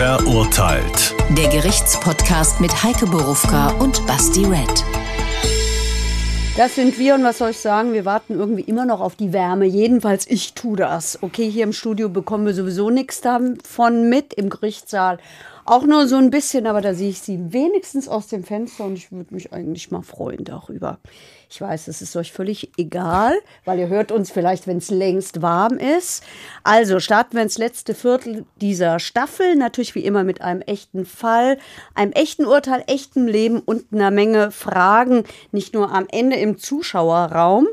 Verurteilt. Der Gerichtspodcast mit Heike Borufka und Basti Red. Das sind wir und was soll ich sagen? Wir warten irgendwie immer noch auf die Wärme. Jedenfalls, ich tue das. Okay, hier im Studio bekommen wir sowieso nichts davon mit. Im Gerichtssaal auch nur so ein bisschen, aber da sehe ich sie wenigstens aus dem Fenster und ich würde mich eigentlich mal freuen darüber. Ich weiß, es ist euch völlig egal, weil ihr hört uns vielleicht, wenn es längst warm ist. Also starten wir ins letzte Viertel dieser Staffel. Natürlich wie immer mit einem echten Fall, einem echten Urteil, echtem Leben und einer Menge Fragen, nicht nur am Ende im Zuschauerraum.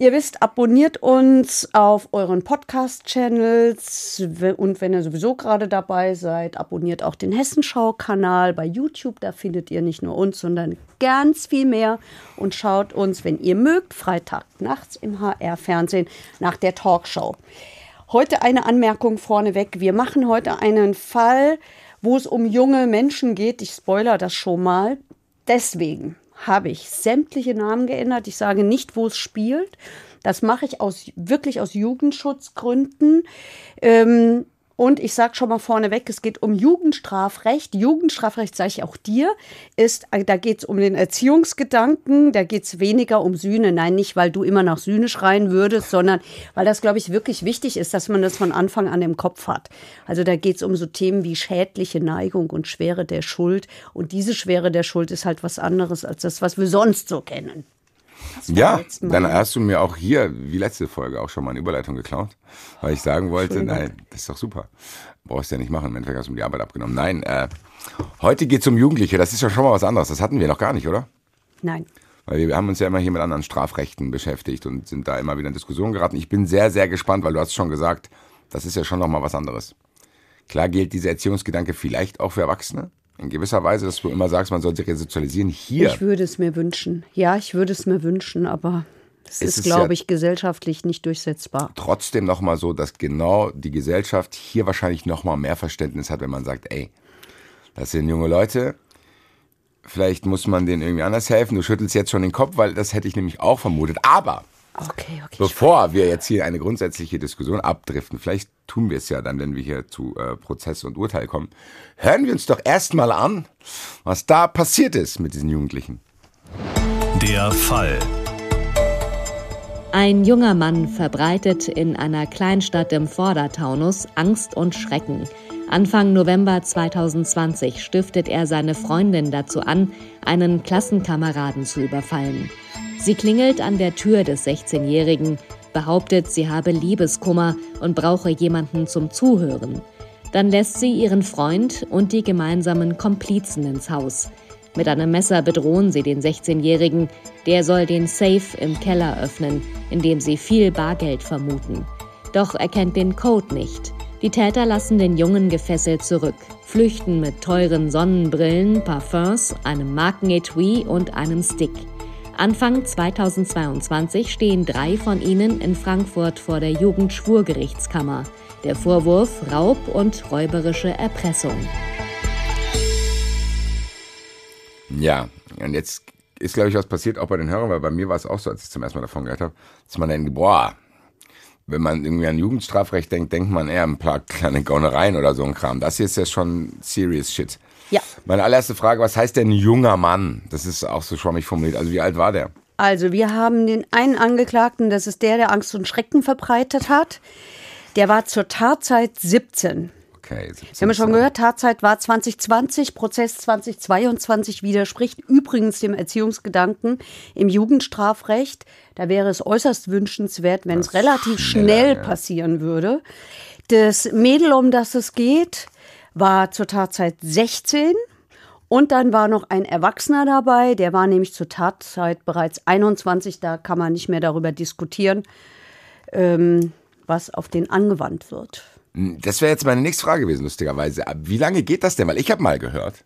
Ihr wisst, abonniert uns auf euren Podcast-Channels und wenn ihr sowieso gerade dabei seid, abonniert auch den Hessenschau-Kanal bei YouTube. Da findet ihr nicht nur uns, sondern ganz viel mehr und schaut uns, wenn ihr mögt, Freitag nachts im HR-Fernsehen nach der Talkshow. Heute eine Anmerkung vorneweg. Wir machen heute einen Fall, wo es um junge Menschen geht. Ich spoiler das schon mal. Deswegen habe ich sämtliche Namen geändert. Ich sage nicht, wo es spielt. Das mache ich aus, wirklich aus Jugendschutzgründen. Ähm, und ich sage schon mal vorneweg, es geht um Jugendstrafrecht. Jugendstrafrecht, sage ich auch dir, ist, äh, da geht es um den Erziehungsgedanken, da geht es weniger um Sühne. Nein, nicht, weil du immer nach Sühne schreien würdest, sondern weil das, glaube ich, wirklich wichtig ist, dass man das von Anfang an im Kopf hat. Also da geht es um so Themen wie schädliche Neigung und Schwere der Schuld. Und diese Schwere der Schuld ist halt was anderes als das, was wir sonst so kennen. Ja, dann hast du mir auch hier, wie letzte Folge, auch schon mal eine Überleitung geklaut, weil ich sagen wollte, nein, das ist doch super. Brauchst ja nicht machen, im Endeffekt hast du mir die Arbeit abgenommen. Nein, äh, heute geht es um Jugendliche, das ist ja schon mal was anderes. Das hatten wir noch gar nicht, oder? Nein. Weil wir haben uns ja immer hier mit anderen Strafrechten beschäftigt und sind da immer wieder in Diskussionen geraten. Ich bin sehr, sehr gespannt, weil du hast schon gesagt, das ist ja schon noch mal was anderes. Klar gilt dieser Erziehungsgedanke vielleicht auch für Erwachsene, in gewisser Weise, dass du immer sagst, man soll sich resozialisieren. Hier. Ich würde es mir wünschen. Ja, ich würde es mir wünschen, aber es ist, ist glaube ja ich, gesellschaftlich nicht durchsetzbar. Trotzdem nochmal so, dass genau die Gesellschaft hier wahrscheinlich nochmal mehr Verständnis hat, wenn man sagt, ey, das sind junge Leute, vielleicht muss man denen irgendwie anders helfen. Du schüttelst jetzt schon den Kopf, weil das hätte ich nämlich auch vermutet. Aber Okay, okay. Bevor wir jetzt hier eine grundsätzliche Diskussion abdriften, vielleicht tun wir es ja dann, wenn wir hier zu äh, Prozess und Urteil kommen, hören wir uns doch erstmal an, was da passiert ist mit diesen Jugendlichen. Der Fall. Ein junger Mann verbreitet in einer Kleinstadt im Vordertaunus Angst und Schrecken. Anfang November 2020 stiftet er seine Freundin dazu an, einen Klassenkameraden zu überfallen. Sie klingelt an der Tür des 16-Jährigen, behauptet, sie habe Liebeskummer und brauche jemanden zum Zuhören. Dann lässt sie ihren Freund und die gemeinsamen Komplizen ins Haus. Mit einem Messer bedrohen sie den 16-Jährigen. Der soll den Safe im Keller öffnen, in dem sie viel Bargeld vermuten. Doch er kennt den Code nicht. Die Täter lassen den Jungen gefesselt zurück, flüchten mit teuren Sonnenbrillen, Parfums, einem Markenetui und einem Stick. Anfang 2022 stehen drei von ihnen in Frankfurt vor der Jugendschwurgerichtskammer. Der Vorwurf Raub und räuberische Erpressung. Ja, und jetzt ist, glaube ich, was passiert auch bei den Hörern, weil bei mir war es auch so, als ich zum ersten Mal davon gehört habe, dass man denkt, boah, wenn man irgendwie an Jugendstrafrecht denkt, denkt man eher ein paar kleine Gaunereien oder so ein Kram. Das hier ist ja schon serious shit. Ja. Meine allererste Frage, was heißt denn junger Mann? Das ist auch so schwammig formuliert. Also wie alt war der? Also wir haben den einen Angeklagten, das ist der, der Angst und Schrecken verbreitet hat. Der war zur Tatzeit 17. Okay, 17 wir haben schon gehört, Tatzeit war 2020, Prozess 2022 widerspricht übrigens dem Erziehungsgedanken im Jugendstrafrecht. Da wäre es äußerst wünschenswert, wenn das es relativ schnell ja. passieren würde. Das Mädel, um das es geht, war zur Tatzeit 16 und dann war noch ein Erwachsener dabei, der war nämlich zur Tatzeit bereits 21. Da kann man nicht mehr darüber diskutieren, ähm, was auf den angewandt wird. Das wäre jetzt meine nächste Frage gewesen, lustigerweise. Wie lange geht das denn? Weil ich habe mal gehört,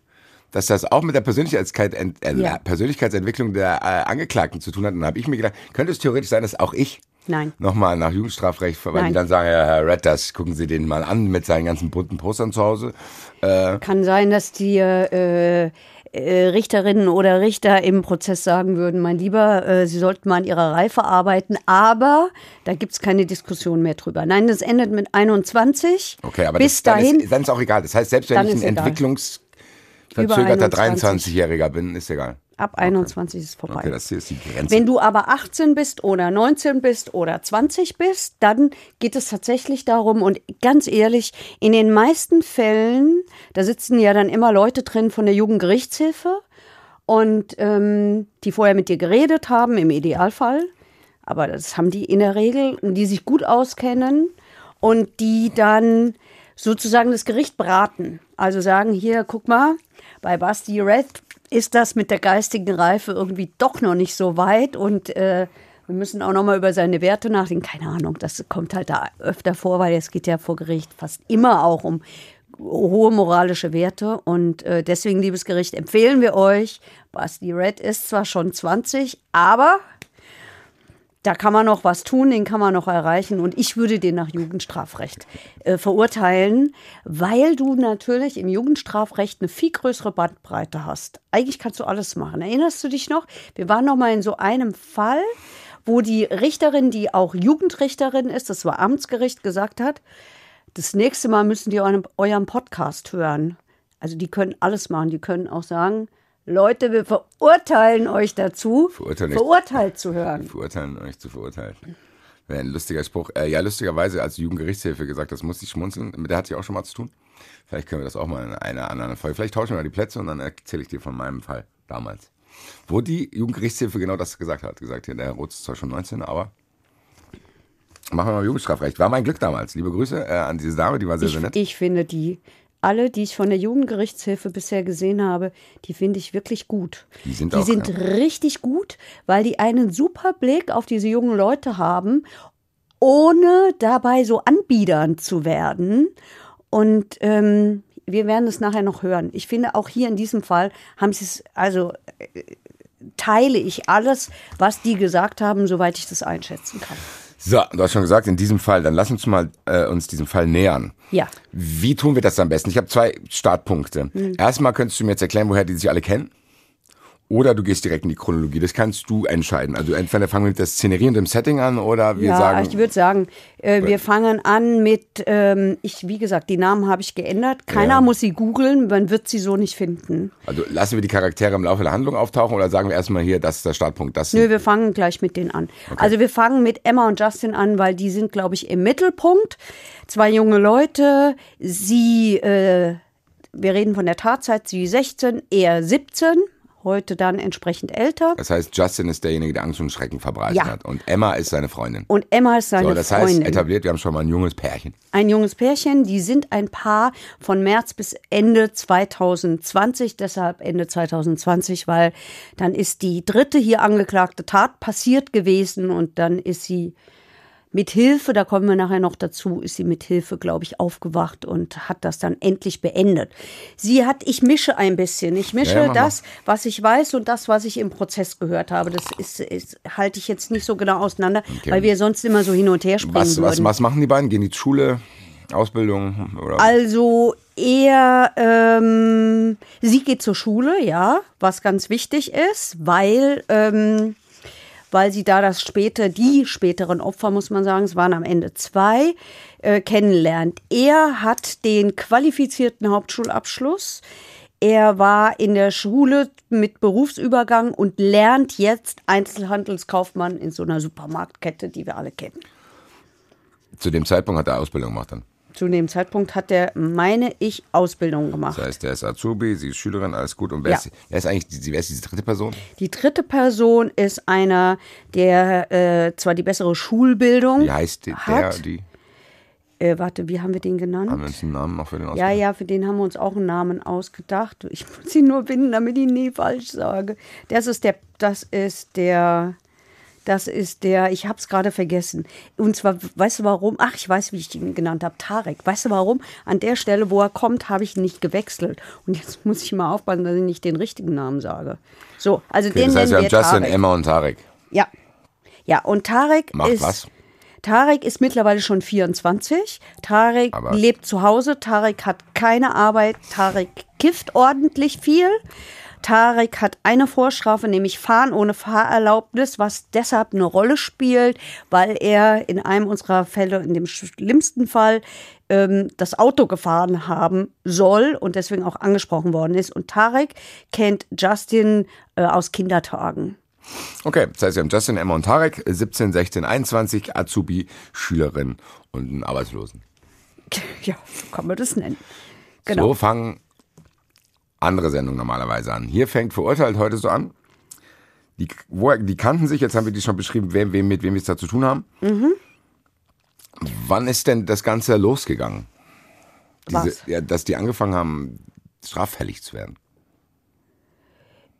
dass das auch mit der Persönlichkeit, äh, ja. Persönlichkeitsentwicklung der äh, Angeklagten zu tun hat. Und dann habe ich mir gedacht, könnte es theoretisch sein, dass auch ich Nein. Nochmal nach Jugendstrafrecht, weil Nein. die dann sagen, ja, Herr das gucken Sie den mal an mit seinen ganzen bunten Postern zu Hause. Äh, Kann sein, dass die äh, äh, Richterinnen oder Richter im Prozess sagen würden, mein Lieber, äh, Sie sollten mal an Ihrer Reife arbeiten, aber da gibt es keine Diskussion mehr drüber. Nein, das endet mit 21. Okay, aber Bis das, dann, dahin, ist, dann ist auch egal. Das heißt, selbst wenn ich ein egal. entwicklungsverzögerter Über 21. 23-Jähriger bin, ist egal. Ab 21 ist es vorbei. Okay, das hier ist die Grenze. Wenn du aber 18 bist oder 19 bist oder 20 bist, dann geht es tatsächlich darum, und ganz ehrlich, in den meisten Fällen, da sitzen ja dann immer Leute drin von der Jugendgerichtshilfe und ähm, die vorher mit dir geredet haben, im Idealfall. Aber das haben die in der Regel, die sich gut auskennen und die dann sozusagen das Gericht beraten. Also sagen, hier, guck mal, bei Basti Red ist das mit der geistigen Reife irgendwie doch noch nicht so weit und äh, wir müssen auch noch mal über seine Werte nachdenken. Keine Ahnung, das kommt halt da öfter vor, weil es geht ja vor Gericht fast immer auch um hohe moralische Werte und äh, deswegen, liebes Gericht, empfehlen wir euch, Basti Red ist zwar schon 20, aber da kann man noch was tun, den kann man noch erreichen. Und ich würde den nach Jugendstrafrecht äh, verurteilen, weil du natürlich im Jugendstrafrecht eine viel größere Bandbreite hast. Eigentlich kannst du alles machen. Erinnerst du dich noch? Wir waren noch mal in so einem Fall, wo die Richterin, die auch Jugendrichterin ist, das war Amtsgericht, gesagt hat, das nächste Mal müssen die euren, euren Podcast hören. Also die können alles machen. Die können auch sagen, Leute, wir verurteilen euch dazu, Verurteilen verurteilt zu hören. Verurteilen, euch zu verurteilen. Wäre ein lustiger Spruch. Äh, ja, lustigerweise, als Jugendgerichtshilfe gesagt, das muss ich schmunzeln. Mit der hat sie auch schon mal zu tun. Vielleicht können wir das auch mal in einer anderen Folge. Vielleicht tauschen wir mal die Plätze und dann erzähle ich dir von meinem Fall damals. Wo die Jugendgerichtshilfe genau das gesagt hat. Gesagt, hier, der Herr Roth ist zwar schon 19, aber machen wir mal Jugendstrafrecht. War mein Glück damals. Liebe Grüße äh, an diese Dame, die war sehr, sehr Ich, nett. ich finde die, alle, die ich von der Jugendgerichtshilfe bisher gesehen habe, die finde ich wirklich gut. Die sind die auch, sind ja. richtig gut, weil die einen super Blick auf diese jungen Leute haben, ohne dabei so anbiedernd zu werden. Und ähm, wir werden es nachher noch hören. Ich finde, auch hier in diesem Fall haben sie es, also äh, teile ich alles, was die gesagt haben, soweit ich das einschätzen kann. So, du hast schon gesagt, in diesem Fall, dann lass uns mal äh, uns diesem Fall nähern. Ja. Wie tun wir das am besten? Ich habe zwei Startpunkte. Hm. Erstmal könntest du mir jetzt erklären, woher die sich alle kennen. Oder du gehst direkt in die Chronologie. Das kannst du entscheiden. Also entweder fangen wir mit der Szenerie und dem Setting an oder wir ja, sagen. ich würde sagen, äh, wir fangen an mit, ähm, ich, wie gesagt, die Namen habe ich geändert. Keiner Ja. muss sie googeln, man wird sie so nicht finden. also lassen wir die Charaktere im Laufe der Handlung auftauchen oder sagen wir erstmal hier, das ist der Startpunkt. Das Nö, wir fangen gleich mit denen an. Also wir fangen mit Emma und Justin an, weil die sind, glaube ich, im Mittelpunkt. Zwei junge Leute, sie, äh, wir reden von der Tatzeit, sie 16, er 17, heute dann entsprechend älter. das heißt, Justin ist derjenige, der Angst und Schrecken verbreitet Ja. hat. Und Emma ist seine Freundin. Und Emma ist seine So, das Freundin. heißt, etabliert, wir haben schon mal ein junges Pärchen. ein junges Pärchen, die sind ein Paar von März bis Ende 2020, deshalb Ende 2020, weil dann ist die dritte hier angeklagte Tat passiert gewesen und dann ist sie mit Hilfe, da kommen wir nachher noch dazu, ist sie mit Hilfe, glaube ich, aufgewacht und hat das dann endlich beendet. Sie hat, ich mische ein bisschen, ich mische Ja, ja, das, was ich weiß und das, was ich im Prozess gehört habe. Das ist, ist halte ich jetzt nicht so genau auseinander, Okay. weil wir sonst immer so hin und her springen Was, was, was machen die beiden? Gehen die zur Schule, Ausbildung? Oder? Also er, ähm, sie geht zur Schule, ja, was ganz wichtig ist, weil, ähm, weil sie da das später, die späteren Opfer, muss man sagen, es waren am Ende zwei, äh, kennenlernt. Er hat den qualifizierten Hauptschulabschluss. Er war in der Schule mit Berufsübergang und lernt jetzt Einzelhandelskaufmann in so einer Supermarktkette, die wir alle kennen. Zu dem Zeitpunkt hat er Ausbildung gemacht dann. Zu dem Zeitpunkt hat er, meine ich, Ausbildung gemacht. Das heißt, der ist Azubi, sie ist Schülerin, alles gut. Und wer, Ja. ist, wer ist eigentlich die, wer ist diese dritte Person? Die dritte Person ist einer, der äh, zwar die bessere Schulbildung Wie heißt die, der, hat. die? Äh, warte, wie haben wir den genannt? Haben wir uns einen Namen auch für den Ja, ausgedacht? ja, für den haben wir uns auch einen Namen ausgedacht. Ich muss ihn nur finden, damit ich ihn nie falsch sage. Das ist der, das ist der, das ist der, ich habe es gerade vergessen. Und zwar, weißt du warum? Ach, ich weiß, wie ich ihn genannt habe, Tarek. Weißt du warum? An der Stelle, wo er kommt, habe ich ihn nicht gewechselt. Und jetzt muss ich mal aufpassen, dass ich nicht den richtigen Namen sage. So, also Okay, den das heißt, wir nennen haben wir Justin, Tarek. Emma und Tarek. Ja. Ja, und Tarek Macht ist. was? Tarek ist mittlerweile schon 24. Tarek Aber- lebt zu Hause. Tarek hat keine Arbeit. Tarek kifft ordentlich viel. Tarek hat eine Vorstrafe, nämlich Fahren ohne Fahrerlaubnis, was deshalb eine Rolle spielt, weil er in einem unserer Fälle, in dem schlimmsten Fall, ähm, das Auto gefahren haben soll und deswegen auch angesprochen worden ist. Und Tarek kennt Justin äh, aus Kindertagen. Okay, das heißt, wir haben Justin, Emma und Tarek, 17, 16, 21, Azubi, Schülerin und einen Arbeitslosen. Ja, so kann man das nennen. Genau. So fangen andere Sendungen normalerweise an. Hier fängt Verurteilt heute so an. Die, wo, die kannten sich, jetzt haben wir die schon beschrieben, wem, wem, mit wem wir es da zu tun haben. Mhm. Wann ist denn das Ganze losgegangen? Was? ja, dass die angefangen haben, straffällig zu werden.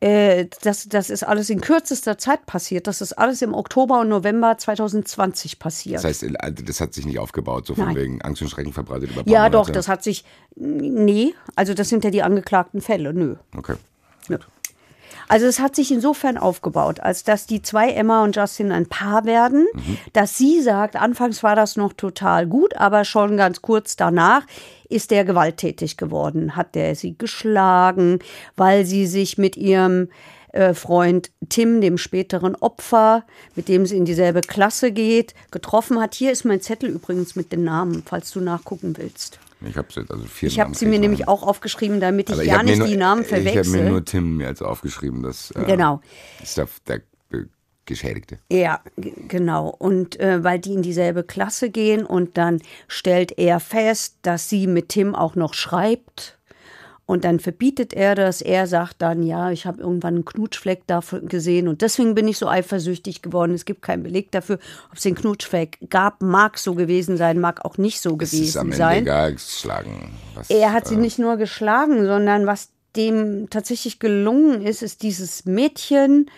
Äh, das, das ist alles in kürzester Zeit passiert. Das ist alles im Oktober und November 2020 passiert. Das heißt, also das hat sich nicht aufgebaut, so von Nein. wegen Angst und Schrecken verbreitet über ja, doch, Monate. das hat sich. Nee, also das sind ja die angeklagten Fälle. Nö. Okay. Also es hat sich insofern aufgebaut, als dass die zwei Emma und Justin ein Paar werden, dass sie sagt, anfangs war das noch total gut, aber schon ganz kurz danach ist der gewalttätig geworden, hat der sie geschlagen, weil sie sich mit ihrem äh, Freund Tim, dem späteren Opfer, mit dem sie in dieselbe Klasse geht, getroffen hat. Hier ist mein Zettel übrigens mit den Namen, falls du nachgucken willst. Ich habe also vier Ich habe sie mir nämlich auch aufgeschrieben, damit ich Aber ja nicht nur- die Namen Ich habe mir verwechsel. nur Tim jetzt aufgeschrieben, das äh, Genau. ist der, der Geschädigte. Ja, genau. Und äh, weil die in dieselbe Klasse gehen und dann stellt er fest, dass sie mit Tim auch noch schreibt. Und dann verbietet er das. Er sagt dann, ja, ich habe irgendwann einen Knutschfleck dafür gesehen und deswegen bin ich so eifersüchtig geworden. Es gibt keinen Beleg dafür, ob es den Knutschfleck gab. Mag so gewesen sein, mag auch nicht so Es ist am gewesen Ende sein. egal, geschlagen. Was, Er hat sie äh, nicht nur geschlagen, sondern was dem tatsächlich gelungen ist, ist dieses Mädchen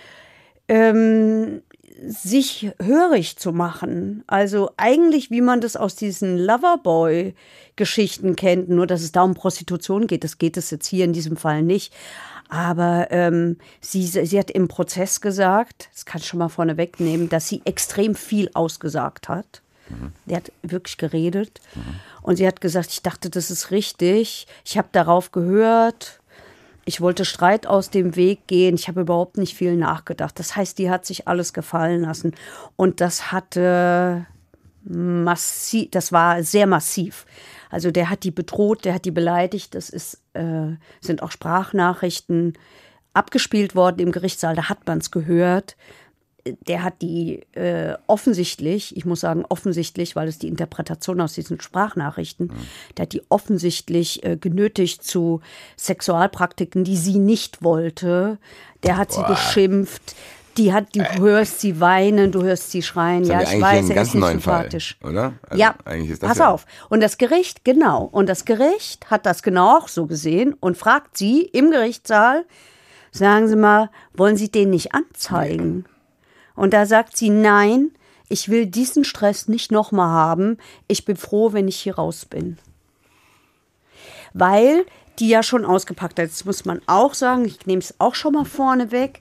ähm, sich hörig zu machen. Also eigentlich, wie man das aus diesen Loverboy-Geschichten kennt, nur dass es da um Prostitution geht. Das geht es jetzt hier in diesem Fall nicht. Aber ähm, sie, sie hat im Prozess gesagt, das kann ich schon mal vorne wegnehmen, dass sie extrem viel ausgesagt hat. Der hat wirklich geredet. Und sie hat gesagt, ich dachte, das ist richtig. Ich habe darauf gehört. Ich wollte Streit aus dem Weg gehen. Ich habe überhaupt nicht viel nachgedacht. Das heißt, die hat sich alles gefallen lassen. Und das hatte massiv, das war sehr massiv. Also der hat die bedroht, der hat die beleidigt. Das ist, äh, sind auch Sprachnachrichten abgespielt worden im Gerichtssaal. Da hat man es gehört der hat die äh, offensichtlich, ich muss sagen offensichtlich, weil es die Interpretation aus diesen Sprachnachrichten, der hat die offensichtlich äh, genötigt zu Sexualpraktiken, die sie nicht wollte. Der hat sie beschimpft. Die hat, du hörst sie weinen, du hörst sie schreien. Das Ja, ich weiß, er ganz ist nicht sympathisch. Fall, oder? Also ja, eigentlich ist das pass ja- auf. Und das Gericht, genau. Und das Gericht hat das genau auch so gesehen und fragt sie im Gerichtssaal, sagen Sie mal, wollen Sie den nicht anzeigen? Und da sagt sie, nein, ich will diesen Stress nicht nochmal haben. Ich bin froh, wenn ich hier raus bin. Weil die ja schon ausgepackt hat. Das muss man auch sagen, ich nehme es auch schon mal vorne weg.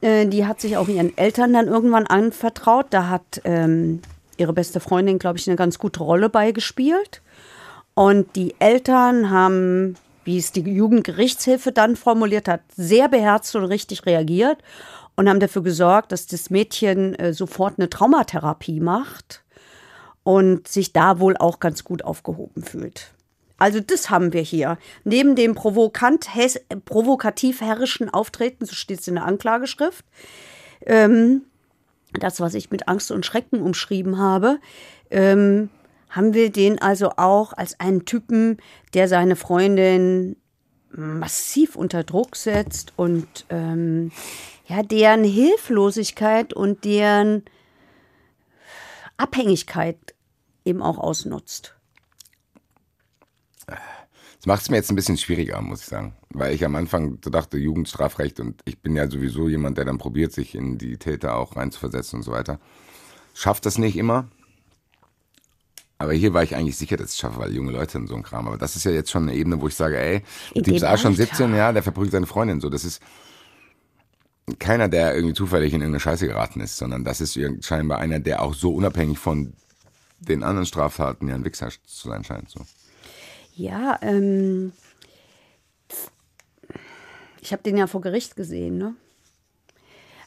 Äh, die hat sich auch ihren Eltern dann irgendwann anvertraut. Da hat ähm, ihre beste Freundin, glaube ich, eine ganz gute Rolle beigespielt. Und die Eltern haben, wie es die Jugendgerichtshilfe dann formuliert hat, sehr beherzt und richtig reagiert und haben dafür gesorgt, dass das Mädchen äh, sofort eine Traumatherapie macht und sich da wohl auch ganz gut aufgehoben fühlt. Also das haben wir hier. Neben dem provokant, provokativ herrischen Auftreten, so steht es in der Anklageschrift, ähm, das, was ich mit Angst und Schrecken umschrieben habe, ähm, haben wir den also auch als einen Typen, der seine Freundin massiv unter Druck setzt und ähm, ja, deren Hilflosigkeit und deren Abhängigkeit eben auch ausnutzt. Das macht es mir jetzt ein bisschen schwieriger, muss ich sagen. Weil ich am Anfang so dachte, Jugendstrafrecht und ich bin ja sowieso jemand, der dann probiert, sich in die Täter auch reinzuversetzen und so weiter. Schafft das nicht immer. Aber hier war ich eigentlich sicher, dass ich es schaffe, weil junge Leute und so ein Kram. Aber das ist ja jetzt schon eine Ebene, wo ich sage, ey, In der Typ ist auch schon Alter. 17, ja, der verprügelt seine Freundin. So, das ist keiner, der irgendwie zufällig in irgendeine Scheiße geraten ist, sondern das ist scheinbar einer, der auch so unabhängig von den anderen Straftaten ja ein Wichser zu sein scheint. So. Ja, ähm, Ich habe den ja vor Gericht gesehen, ne?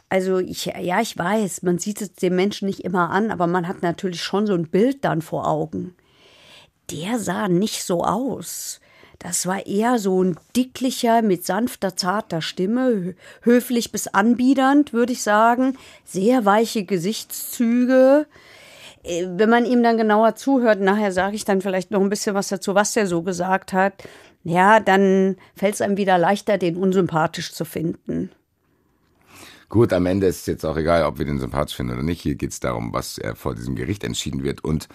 Also ich, ja, ich weiß, man sieht es dem Menschen nicht immer an, aber man hat natürlich schon so ein Bild dann vor Augen. Der sah nicht so aus. Das war eher so ein dicklicher, mit sanfter, zarter Stimme, höflich bis anbiedernd, würde ich sagen. Sehr weiche Gesichtszüge. Äh, wenn man ihm dann genauer zuhört, nachher sage ich dann vielleicht noch ein bisschen was dazu, was er so gesagt hat, ja, dann fällt es einem wieder leichter, den unsympathisch zu finden. Gut, am Ende ist es jetzt auch egal, ob wir den sympathisch finden oder nicht. Hier geht es darum, was vor diesem Gericht entschieden wird und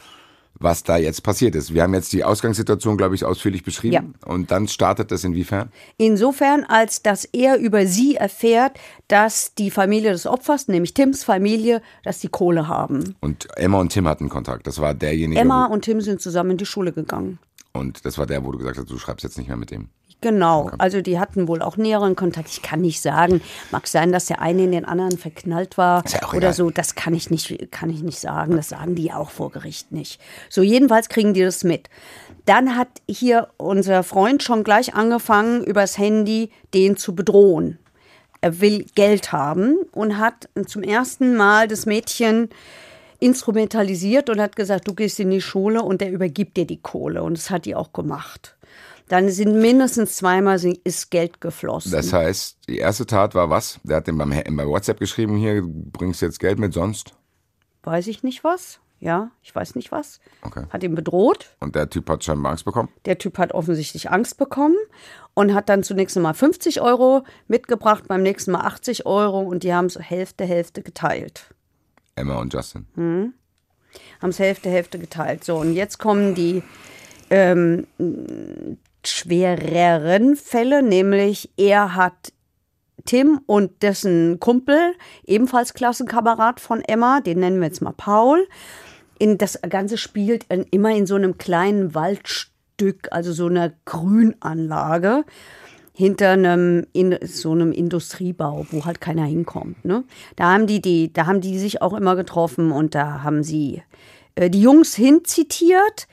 was da jetzt passiert ist. Wir haben jetzt die Ausgangssituation, glaube ich, ausführlich beschrieben. Ja. Und dann startet das inwiefern? Insofern, als dass er über sie erfährt, dass die Familie des Opfers, nämlich Tims Familie, dass die Kohle haben. Und Emma und Tim hatten Kontakt. Das war derjenige. Emma und Tim sind zusammen in die Schule gegangen. Und das war der, wo du gesagt hast, du schreibst jetzt nicht mehr mit dem. Genau, also die hatten wohl auch näheren Kontakt. Ich kann nicht sagen, mag sein, dass der eine in den anderen verknallt war ja oder egal. so. Das kann ich nicht, kann ich nicht sagen. Das sagen die auch vor Gericht nicht. So jedenfalls kriegen die das mit. Dann hat hier unser Freund schon gleich angefangen, übers Handy den zu bedrohen. Er will Geld haben und hat zum ersten Mal das Mädchen instrumentalisiert und hat gesagt, du gehst in die Schule und der übergibt dir die Kohle. Und das hat die auch gemacht dann sind mindestens zweimal ist Geld geflossen. Das heißt, die erste Tat war was? Der hat beim, bei WhatsApp geschrieben, hier, bringst jetzt Geld mit, sonst? Weiß ich nicht was. Ja, ich weiß nicht was. Okay. Hat ihn bedroht. Und der Typ hat scheinbar Angst bekommen? Der Typ hat offensichtlich Angst bekommen und hat dann zunächst einmal 50 Euro mitgebracht, beim nächsten Mal 80 Euro und die haben es Hälfte, Hälfte geteilt. Emma und Justin. Hm. Haben es Hälfte, Hälfte geteilt. So, und jetzt kommen die ähm, schwereren Fälle, nämlich er hat Tim und dessen Kumpel, ebenfalls Klassenkamerad von Emma, den nennen wir jetzt mal Paul. In, das Ganze spielt in, immer in so einem kleinen Waldstück, also so einer Grünanlage hinter einem in so einem Industriebau, wo halt keiner hinkommt. Ne? Da haben die, die, da haben die sich auch immer getroffen und da haben sie äh, die Jungs hinzitiert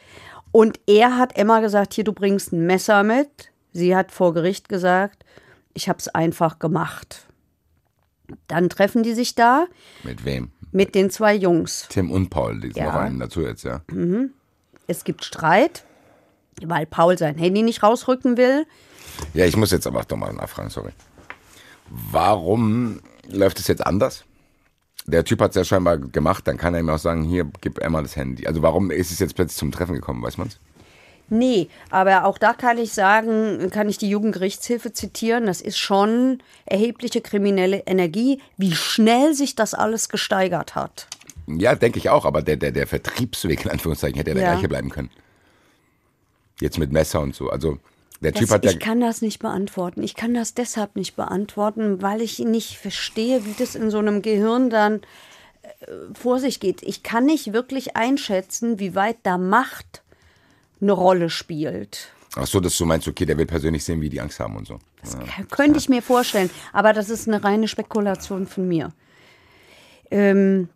und er hat Emma gesagt, hier, du bringst ein Messer mit. Sie hat vor Gericht gesagt, ich habe es einfach gemacht. Dann treffen die sich da. Mit wem? Mit den zwei Jungs. Tim und Paul, die ja. noch einen dazu jetzt, ja. Mhm. Es gibt Streit, weil Paul sein Handy nicht rausrücken will. Ja, ich muss jetzt aber doch mal nachfragen, sorry. Warum läuft es jetzt anders? Der Typ hat es ja scheinbar gemacht, dann kann er ihm auch sagen, hier, gib Emma das Handy. Also warum ist es jetzt plötzlich zum Treffen gekommen, weiß man's? Nee, aber auch da kann ich sagen, kann ich die Jugendgerichtshilfe zitieren, das ist schon erhebliche kriminelle Energie, wie schnell sich das alles gesteigert hat. Ja, denke ich auch, aber der, der, der Vertriebsweg in Anführungszeichen hätte ja der gleiche bleiben können. Jetzt mit Messer und so. Also der Typ das, hat ja ich kann das nicht beantworten. Ich kann das deshalb nicht beantworten, weil ich nicht verstehe, wie das in so einem Gehirn dann äh, vor sich geht. Ich kann nicht wirklich einschätzen, wie weit da Macht eine Rolle spielt. Ach so, dass du meinst, okay, der will persönlich sehen, wie die Angst haben und so. Das ja. könnte ich mir vorstellen, aber das ist eine reine Spekulation von mir. Ähm,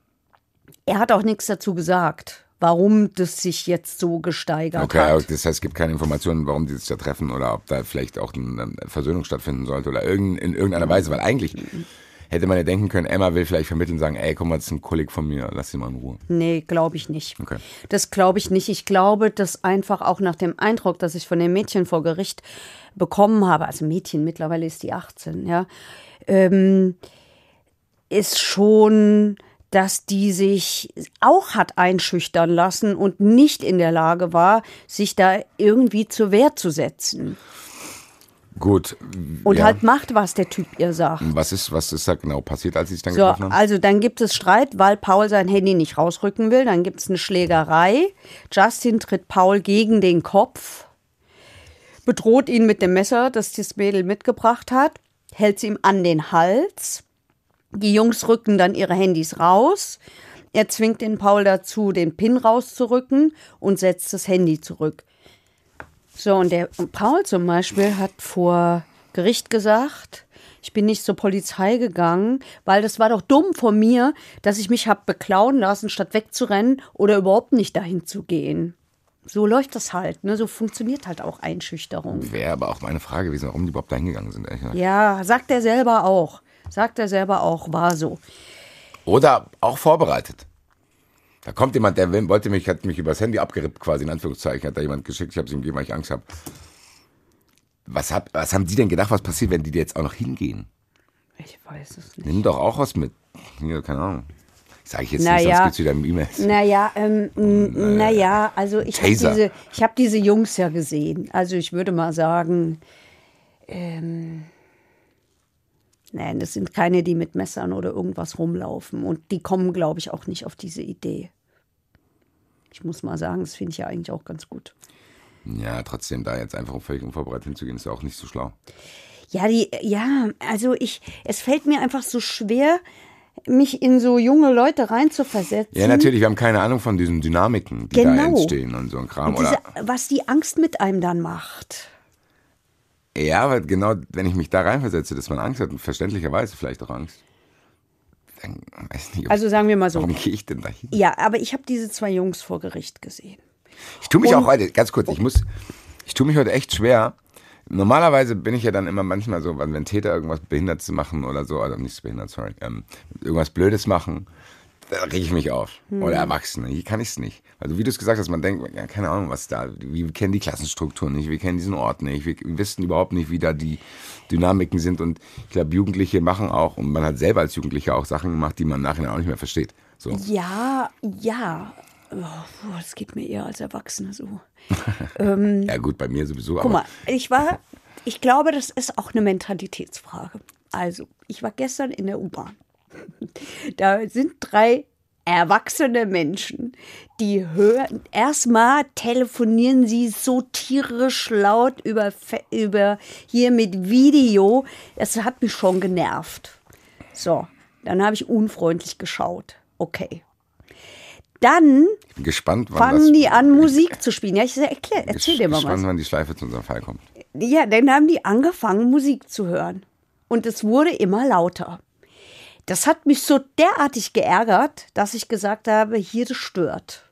er hat auch nichts dazu gesagt warum das sich jetzt so gesteigert okay, hat. Okay, das heißt, es gibt keine Informationen, warum die sich da treffen oder ob da vielleicht auch eine Versöhnung stattfinden sollte oder in irgendeiner Weise, weil eigentlich hätte man ja denken können, Emma will vielleicht vermitteln, sagen, ey, komm mal, das ist ein Kolleg von mir, lass sie mal in Ruhe. Nee, glaube ich nicht. Okay. Das glaube ich nicht. Ich glaube, dass einfach auch nach dem Eindruck, dass ich von dem Mädchen vor Gericht bekommen habe, also Mädchen, mittlerweile ist die 18, ja, ähm, ist schon dass die sich auch hat einschüchtern lassen und nicht in der Lage war, sich da irgendwie zur Wehr zu setzen. Gut. Und ja. halt macht, was der Typ ihr sagt. Was ist, was ist da genau passiert, als sie sich dann so, getroffen haben? Also dann gibt es Streit, weil Paul sein Handy nicht rausrücken will. Dann gibt es eine Schlägerei. Justin tritt Paul gegen den Kopf, bedroht ihn mit dem Messer, das das Mädel mitgebracht hat, hält sie ihm an den Hals. Die Jungs rücken dann ihre Handys raus. Er zwingt den Paul dazu, den Pin rauszurücken und setzt das Handy zurück. So, und der Paul zum Beispiel hat vor Gericht gesagt, ich bin nicht zur Polizei gegangen, weil das war doch dumm von mir, dass ich mich habe beklauen lassen, statt wegzurennen oder überhaupt nicht dahin zu gehen. So läuft das halt. Ne? So funktioniert halt auch Einschüchterung. Wäre aber auch meine Frage gewesen, warum die überhaupt da hingegangen sind. ehrlich. Ja, sagt er selber auch. Sagt er selber auch, war so. Oder auch vorbereitet. Da kommt jemand, der wollte mich, hat mich übers Handy abgerippt, quasi in Anführungszeichen, hat da jemand geschickt, ich habe es ihm gegeben, weil ich Angst habe. Was, hab, was haben die denn gedacht, was passiert, wenn die jetzt auch noch hingehen? Ich weiß es nicht. Nimm doch auch was mit. Ja, keine Ahnung. Sag ich jetzt nicht, Naja. sonst gibt's wieder E-Mails. Naja, ähm, n- naja, also ich habe diese, ich hab diese Jungs ja gesehen. Also ich würde mal sagen, ähm, nein, das sind keine, die mit Messern oder irgendwas rumlaufen. Und die kommen, glaube ich, auch nicht auf diese Idee. Ich muss mal sagen, das finde ich ja eigentlich auch ganz gut. Ja, trotzdem da jetzt einfach völlig unvorbereitet hinzugehen, ist ja auch nicht so schlau. Ja, die, ja, also ich, es fällt mir einfach so schwer, mich in so junge Leute reinzuversetzen. Ja, natürlich, wir haben keine Ahnung von diesen Dynamiken, die da Genau. entstehen und so ein Kram. Und diese, Oder, was die Angst mit einem dann macht. Ja, aber genau, wenn ich mich da reinversetze, dass man Angst hat, und verständlicherweise vielleicht auch Angst, dann weiß ich nicht, ob, Also sagen wir mal so. warum gehe ich denn da hin? Ja, aber ich habe diese zwei Jungs vor Gericht gesehen. Ich tue mich Und- auch heute, ganz kurz, ich muss, ich tue mich heute echt schwer. Normalerweise bin ich ja dann immer manchmal so, wenn Täter irgendwas Behindertes machen oder so, oder nicht behindert, sorry, ähm, irgendwas Blödes machen, da reg ich mich auf. Hm. Oder Erwachsene, hier kann ich es nicht. Also wie du es gesagt hast, man denkt, ja, keine Ahnung, was da, wir kennen die Klassenstruktur nicht, wir kennen diesen Ort nicht, wir wissen überhaupt nicht, wie da die Dynamiken sind und ich glaube, Jugendliche machen auch, und man hat selber als Jugendlicher auch Sachen gemacht, die man im Nachhinein auch nicht mehr versteht. So. Ja, ja. Oh, das geht mir eher als Erwachsene so. Ja gut, bei mir sowieso, Guck mal, ich war, ich glaube, das ist auch eine Mentalitätsfrage. Also, ich war gestern in der U-Bahn. Da sind drei erwachsene Menschen, die hören, erstmal telefonieren sie so tierisch laut über, über hier mit Video. Das hat mich schon genervt. So, dann habe ich unfreundlich geschaut. Okay. Dann ich bin gespannt, fangen die an, Musik zu spielen. Ja, ich erklär, erzähl dir mal was. gespannt, wann die Schleife zu unserem Fall kommt. Ja, dann haben die angefangen, Musik zu hören. Und es wurde immer lauter. Das hat mich so derartig geärgert, dass ich gesagt habe, hier das stört.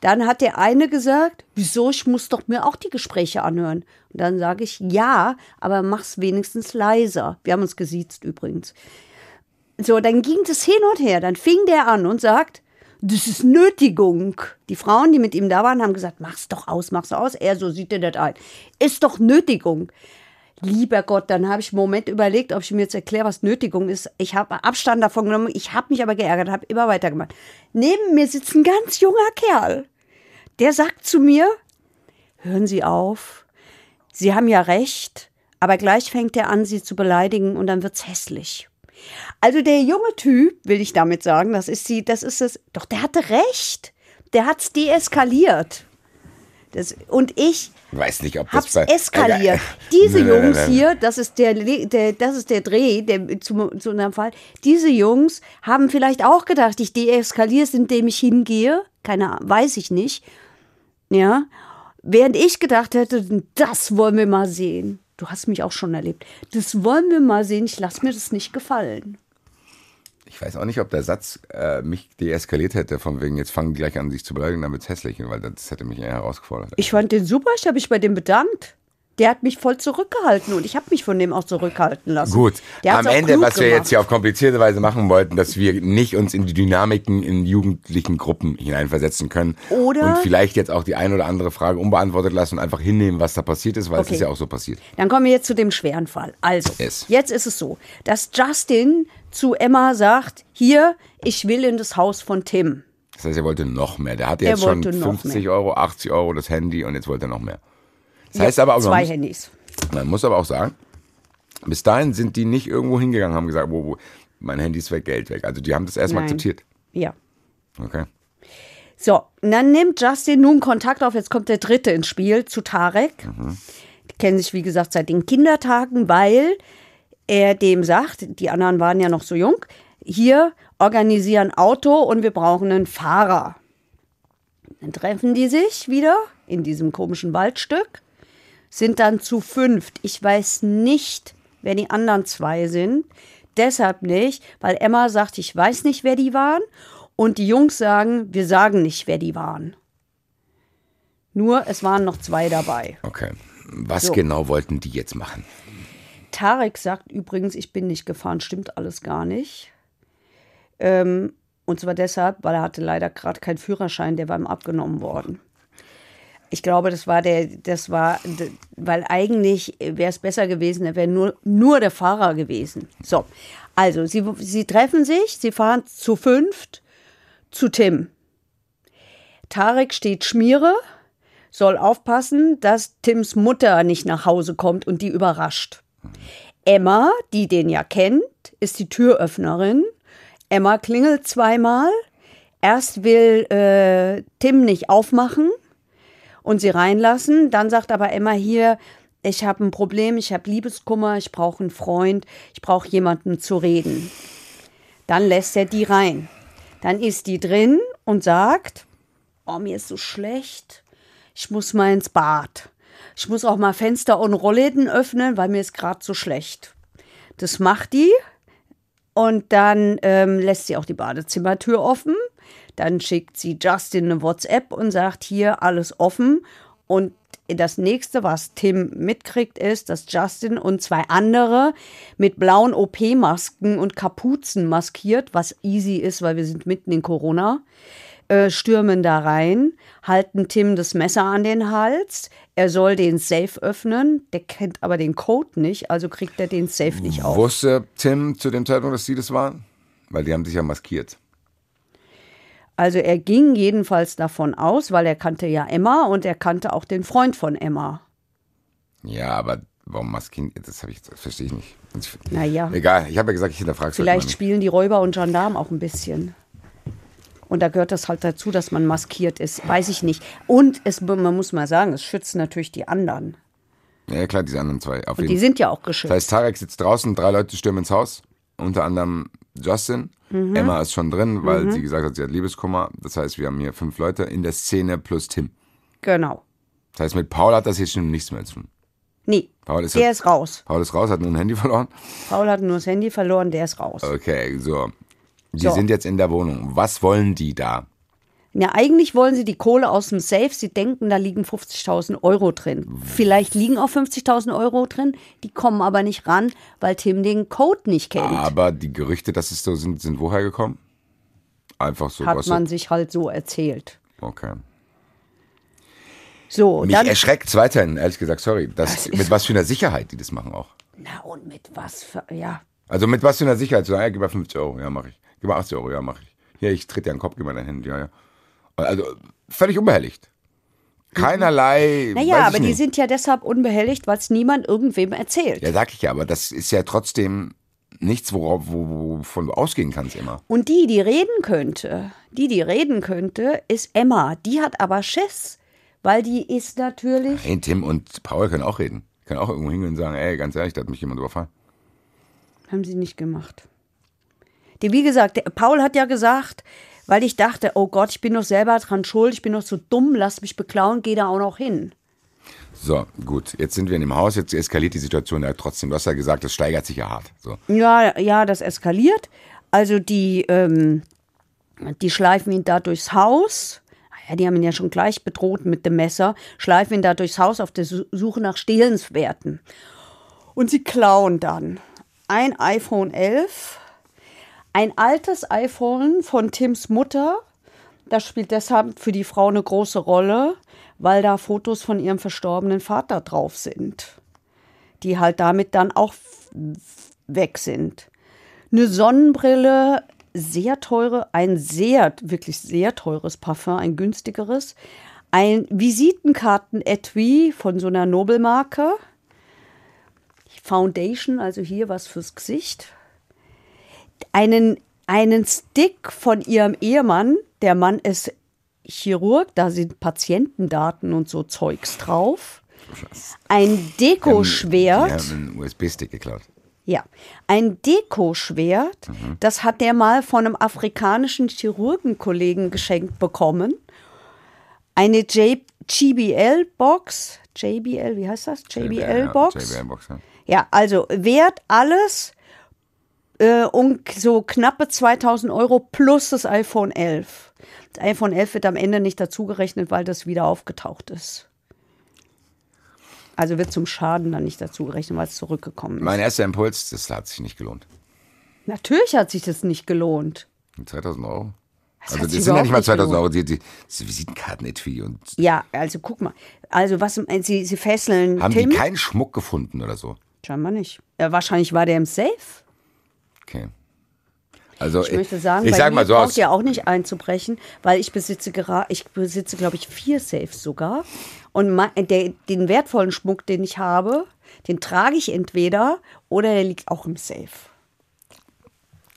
Dann hat der eine gesagt, wieso, ich muss doch mir auch die Gespräche anhören. Und dann sage ich, ja, aber mach's wenigstens leiser. Wir haben uns gesiezt übrigens. So, dann ging das hin und her. Dann fing der an und sagt, das ist Nötigung. Die Frauen, die mit ihm da waren, haben gesagt, mach's doch aus, mach's aus. Er so sieht er das ein. Ist doch Nötigung. Lieber Gott, dann habe ich einen Moment überlegt, ob ich mir jetzt erkläre, was Nötigung ist. Ich habe Abstand davon genommen. Ich habe mich aber geärgert, habe immer weitergemacht. Neben mir sitzt ein ganz junger Kerl. Der sagt zu mir, hören Sie auf. Sie haben ja recht, aber gleich fängt er an, Sie zu beleidigen und dann wird's hässlich. Also der junge Typ, will ich damit sagen, das ist sie, das ist es. Doch der hatte recht. Der hat's deeskaliert. Das, und ich weiß nicht, ob das bei- eskaliert. Diese Jungs hier, das ist der, der, das ist der Dreh, der zu, zu unserem Fall. Diese Jungs haben vielleicht auch gedacht, ich deeskaliere es, indem ich hingehe. Keine Ahnung, weiß ich nicht. Ja. Während ich gedacht hätte, das wollen wir mal sehen. Du hast mich auch schon erlebt. Das wollen wir mal sehen. Ich lasse mir das nicht gefallen. Ich weiß auch nicht, ob der Satz äh, mich deeskaliert hätte, von wegen, jetzt fangen die gleich an, sich zu beleidigen, damit es hässlich weil das hätte mich eher herausgefordert. Ich fand den super, ich habe mich bei dem bedankt. Der hat mich voll zurückgehalten und ich habe mich von dem auch zurückhalten lassen. Gut, am Ende, was wir gemacht. jetzt hier auf komplizierte Weise machen wollten, dass wir nicht uns in die Dynamiken in jugendlichen Gruppen hineinversetzen können. Oder- Und vielleicht jetzt auch die ein oder andere Frage unbeantwortet lassen und einfach hinnehmen, was da passiert ist, weil es Okay. ist ja auch so passiert. Dann kommen wir jetzt zu dem schweren Fall. Also, Es. jetzt ist es so, dass Justin zu Emma sagt, hier, ich will in das Haus von Tim. Das heißt, er wollte noch mehr. Der hatte Er jetzt schon wollte noch 50 mehr. Euro, 80 Euro das Handy und jetzt wollte er noch mehr. Das heißt aber auch, Zwei muss, Handys. man muss aber auch sagen, bis dahin sind die nicht irgendwo hingegangen, haben gesagt, wo, wo, mein Handy ist weg, Geld weg. Also die haben das erstmal akzeptiert. Ja. Okay. So, und dann nimmt Justin nun Kontakt auf. Jetzt kommt der dritte ins Spiel zu Tarek. Die kennen sich, wie gesagt, seit den Kindertagen, weil er dem sagt, die anderen waren ja noch so jung, hier organisieren Auto und wir brauchen einen Fahrer. Dann treffen die sich wieder in diesem komischen Waldstück, sind dann zu fünft. Ich weiß nicht, wer die anderen zwei sind. Deshalb nicht, weil Emma sagt, ich weiß nicht, wer die waren. Und die Jungs sagen, wir sagen nicht, wer die waren. Nur es waren noch zwei dabei. Okay. Was So. genau wollten die jetzt machen? Tarek sagt übrigens, ich bin nicht gefahren, stimmt alles gar nicht. Ähm, und zwar deshalb, weil er hatte leider gerade keinen Führerschein, der war ihm abgenommen worden. Ich glaube, das war der, das war, weil eigentlich wäre es besser gewesen, er wäre nur, nur der Fahrer gewesen. So, also sie, sie treffen sich, sie fahren zu fünft zu Tim. Tarek steht Schmiere, soll aufpassen, dass Tims Mutter nicht nach Hause kommt und die überrascht. Emma, die den ja kennt, ist die Türöffnerin. Emma klingelt zweimal. Erst will äh, Tim nicht aufmachen und sie reinlassen. Dann sagt aber Emma hier, ich habe ein Problem, ich habe Liebeskummer, ich brauche einen Freund, ich brauche jemanden zu reden. Dann lässt er die rein. Dann ist die drin und sagt, oh, mir ist so schlecht, ich muss mal ins Bad. Ich muss auch mal Fenster und Rollläden öffnen, weil mir ist gerade so schlecht. Das macht die und dann ähm, lässt sie auch die Badezimmertür offen. Dann schickt sie Justin eine WhatsApp und sagt hier alles offen. Und das nächste, was Tim mitkriegt, ist, dass Justin und zwei andere mit blauen OP-Masken und Kapuzen maskiert, was easy ist, weil wir sind mitten in Corona, äh, stürmen da rein, halten Tim das Messer an den Hals. Er soll den Safe öffnen. Der kennt aber den Code nicht, also kriegt er den Safe nicht auf. Wusste Tim zu dem Zeitpunkt, dass sie das waren? Weil die haben sich ja maskiert. Also er ging jedenfalls davon aus, weil er kannte ja Emma und er kannte auch den Freund von Emma. Ja, aber warum maskieren? Das, ich, das verstehe ich nicht. Ich, Naja. Egal, ich habe ja gesagt, ich hinterfrage es Vielleicht halt spielen die Räuber und Gendarmen auch ein bisschen. Und da gehört das halt dazu, dass man maskiert ist. Weiß ich nicht. Und es, man muss mal sagen, es schützt natürlich die anderen. Ja, klar, diese anderen zwei. Auf Und jeden die sind ja auch Das geschützt. heißt, Tarek sitzt draußen, drei Leute stürmen ins Haus, unter anderem Justin. Mhm. Emma ist schon drin, weil sie gesagt hat, sie hat Liebeskummer. Das heißt, wir haben hier fünf Leute in der Szene plus Tim. Genau. Das heißt, mit Paul hat das jetzt schon nichts mehr zu tun. Nee, Paul ist, der ja, ist raus. Paul ist raus, hat nur ein Handy verloren. Paul hat nur das Handy verloren, der ist raus. Okay, so. Die So. sind jetzt in der Wohnung. Was wollen die da? Ja, eigentlich wollen sie die Kohle aus dem Safe. Sie denken, da liegen 50.000 Euro drin. Vielleicht liegen auch 50.000 Euro drin. Die kommen aber nicht ran, weil Tim den Code nicht kennt. Aber die Gerüchte, dass es so sind, sind woher gekommen? Einfach so. Hat man sich halt so erzählt. Okay. So, Mich dann. erschreckt weiterhin, ehrlich gesagt, sorry. Das, Das mit was für einer Sicherheit die das machen auch. Na, und mit was für. Ja. Also mit was für einer Sicherheit? So, ja, gib mal 50 Euro, ja, mach ich. Gib mal 80 Euro, ja, mach ich. Hier, ich tritt dir an den Kopf, gib mal dein Handy, ja, ja. Also völlig unbehelligt. Keinerlei. Naja, aber die nicht. sind ja deshalb unbehelligt, weil es niemand irgendwem erzählt. Ja, sag ich ja, aber das ist ja trotzdem nichts, worauf, wo, wovon du ausgehen kannst immer. Und die, die reden könnte, die, die reden könnte, ist Emma. Die hat aber Schiss, weil die ist natürlich. Hey, Tim und Paul können auch reden. Können auch irgendwo hingehen und sagen, ey, ganz ehrlich, da hat mich jemand überfallen. Haben sie nicht gemacht. Die, wie gesagt, der, Paul hat ja gesagt, weil ich dachte, oh Gott, ich bin doch selber dran schuld, ich bin doch so dumm, lass mich beklauen, geh da auch noch hin. So, gut, jetzt sind wir in dem Haus, jetzt eskaliert die Situation ja trotzdem. Du hast ja gesagt, das steigert sich ja hart. So. Ja, ja, das eskaliert. Also die, ähm, die schleifen ihn da durchs Haus. Ja, die haben ihn ja schon gleich bedroht mit dem Messer, schleifen ihn da durchs Haus auf der Su- Suche nach Stehlenswerten. Und sie klauen dann ein iPhone 11, ein altes iPhone von Tims Mutter. Das spielt deshalb für die Frau eine große Rolle, weil da Fotos von ihrem verstorbenen Vater drauf sind, die halt damit dann auch weg sind. Eine Sonnenbrille, sehr teure, ein sehr, wirklich sehr teures Parfum, ein günstigeres. Ein Visitenkarten-Etui von so einer Nobelmarke. Foundation, also hier was fürs Gesicht. Einen, einen Stick von ihrem Ehemann. Der Mann ist Chirurg, da sind Patientendaten und so Zeugs drauf. Ein Wir Dekoschwert. haben einen USB-Stick geklaut. Ja, ein Dekoschwert, das hat der mal von einem afrikanischen Chirurgenkollegen geschenkt bekommen. Eine J JBL-Box, JBL, wie heißt das? JBL-Box. JBL-Box, ja. Ja, also wert alles äh, und so knappe 2000 Euro plus das iPhone 11. Das iPhone 11 wird am Ende nicht dazugerechnet, weil das wieder aufgetaucht ist. Also wird zum Schaden dann nicht dazugerechnet, weil es zurückgekommen ist. Mein erster Impuls, das hat sich nicht gelohnt. Natürlich hat sich das nicht gelohnt. 2000 Euro? Das also das sind ja nicht mal überhaupt 2000 nicht Euro, die, die, die Visitenkarten-Etui und Ja, also guck mal. Also was, äh, sie, sie fesseln haben Tim? die keinen Schmuck gefunden oder so? Scheinbar nicht. Ja, wahrscheinlich war der im Safe. Okay. Also Ich möchte sagen, ich bei sag mal so braucht ihr auch nicht einzubrechen, weil ich besitze gerade, ich besitze, glaube ich, vier Safes sogar. Und ma- der, den wertvollen Schmuck, den ich habe, den trage ich entweder oder der liegt auch im Safe.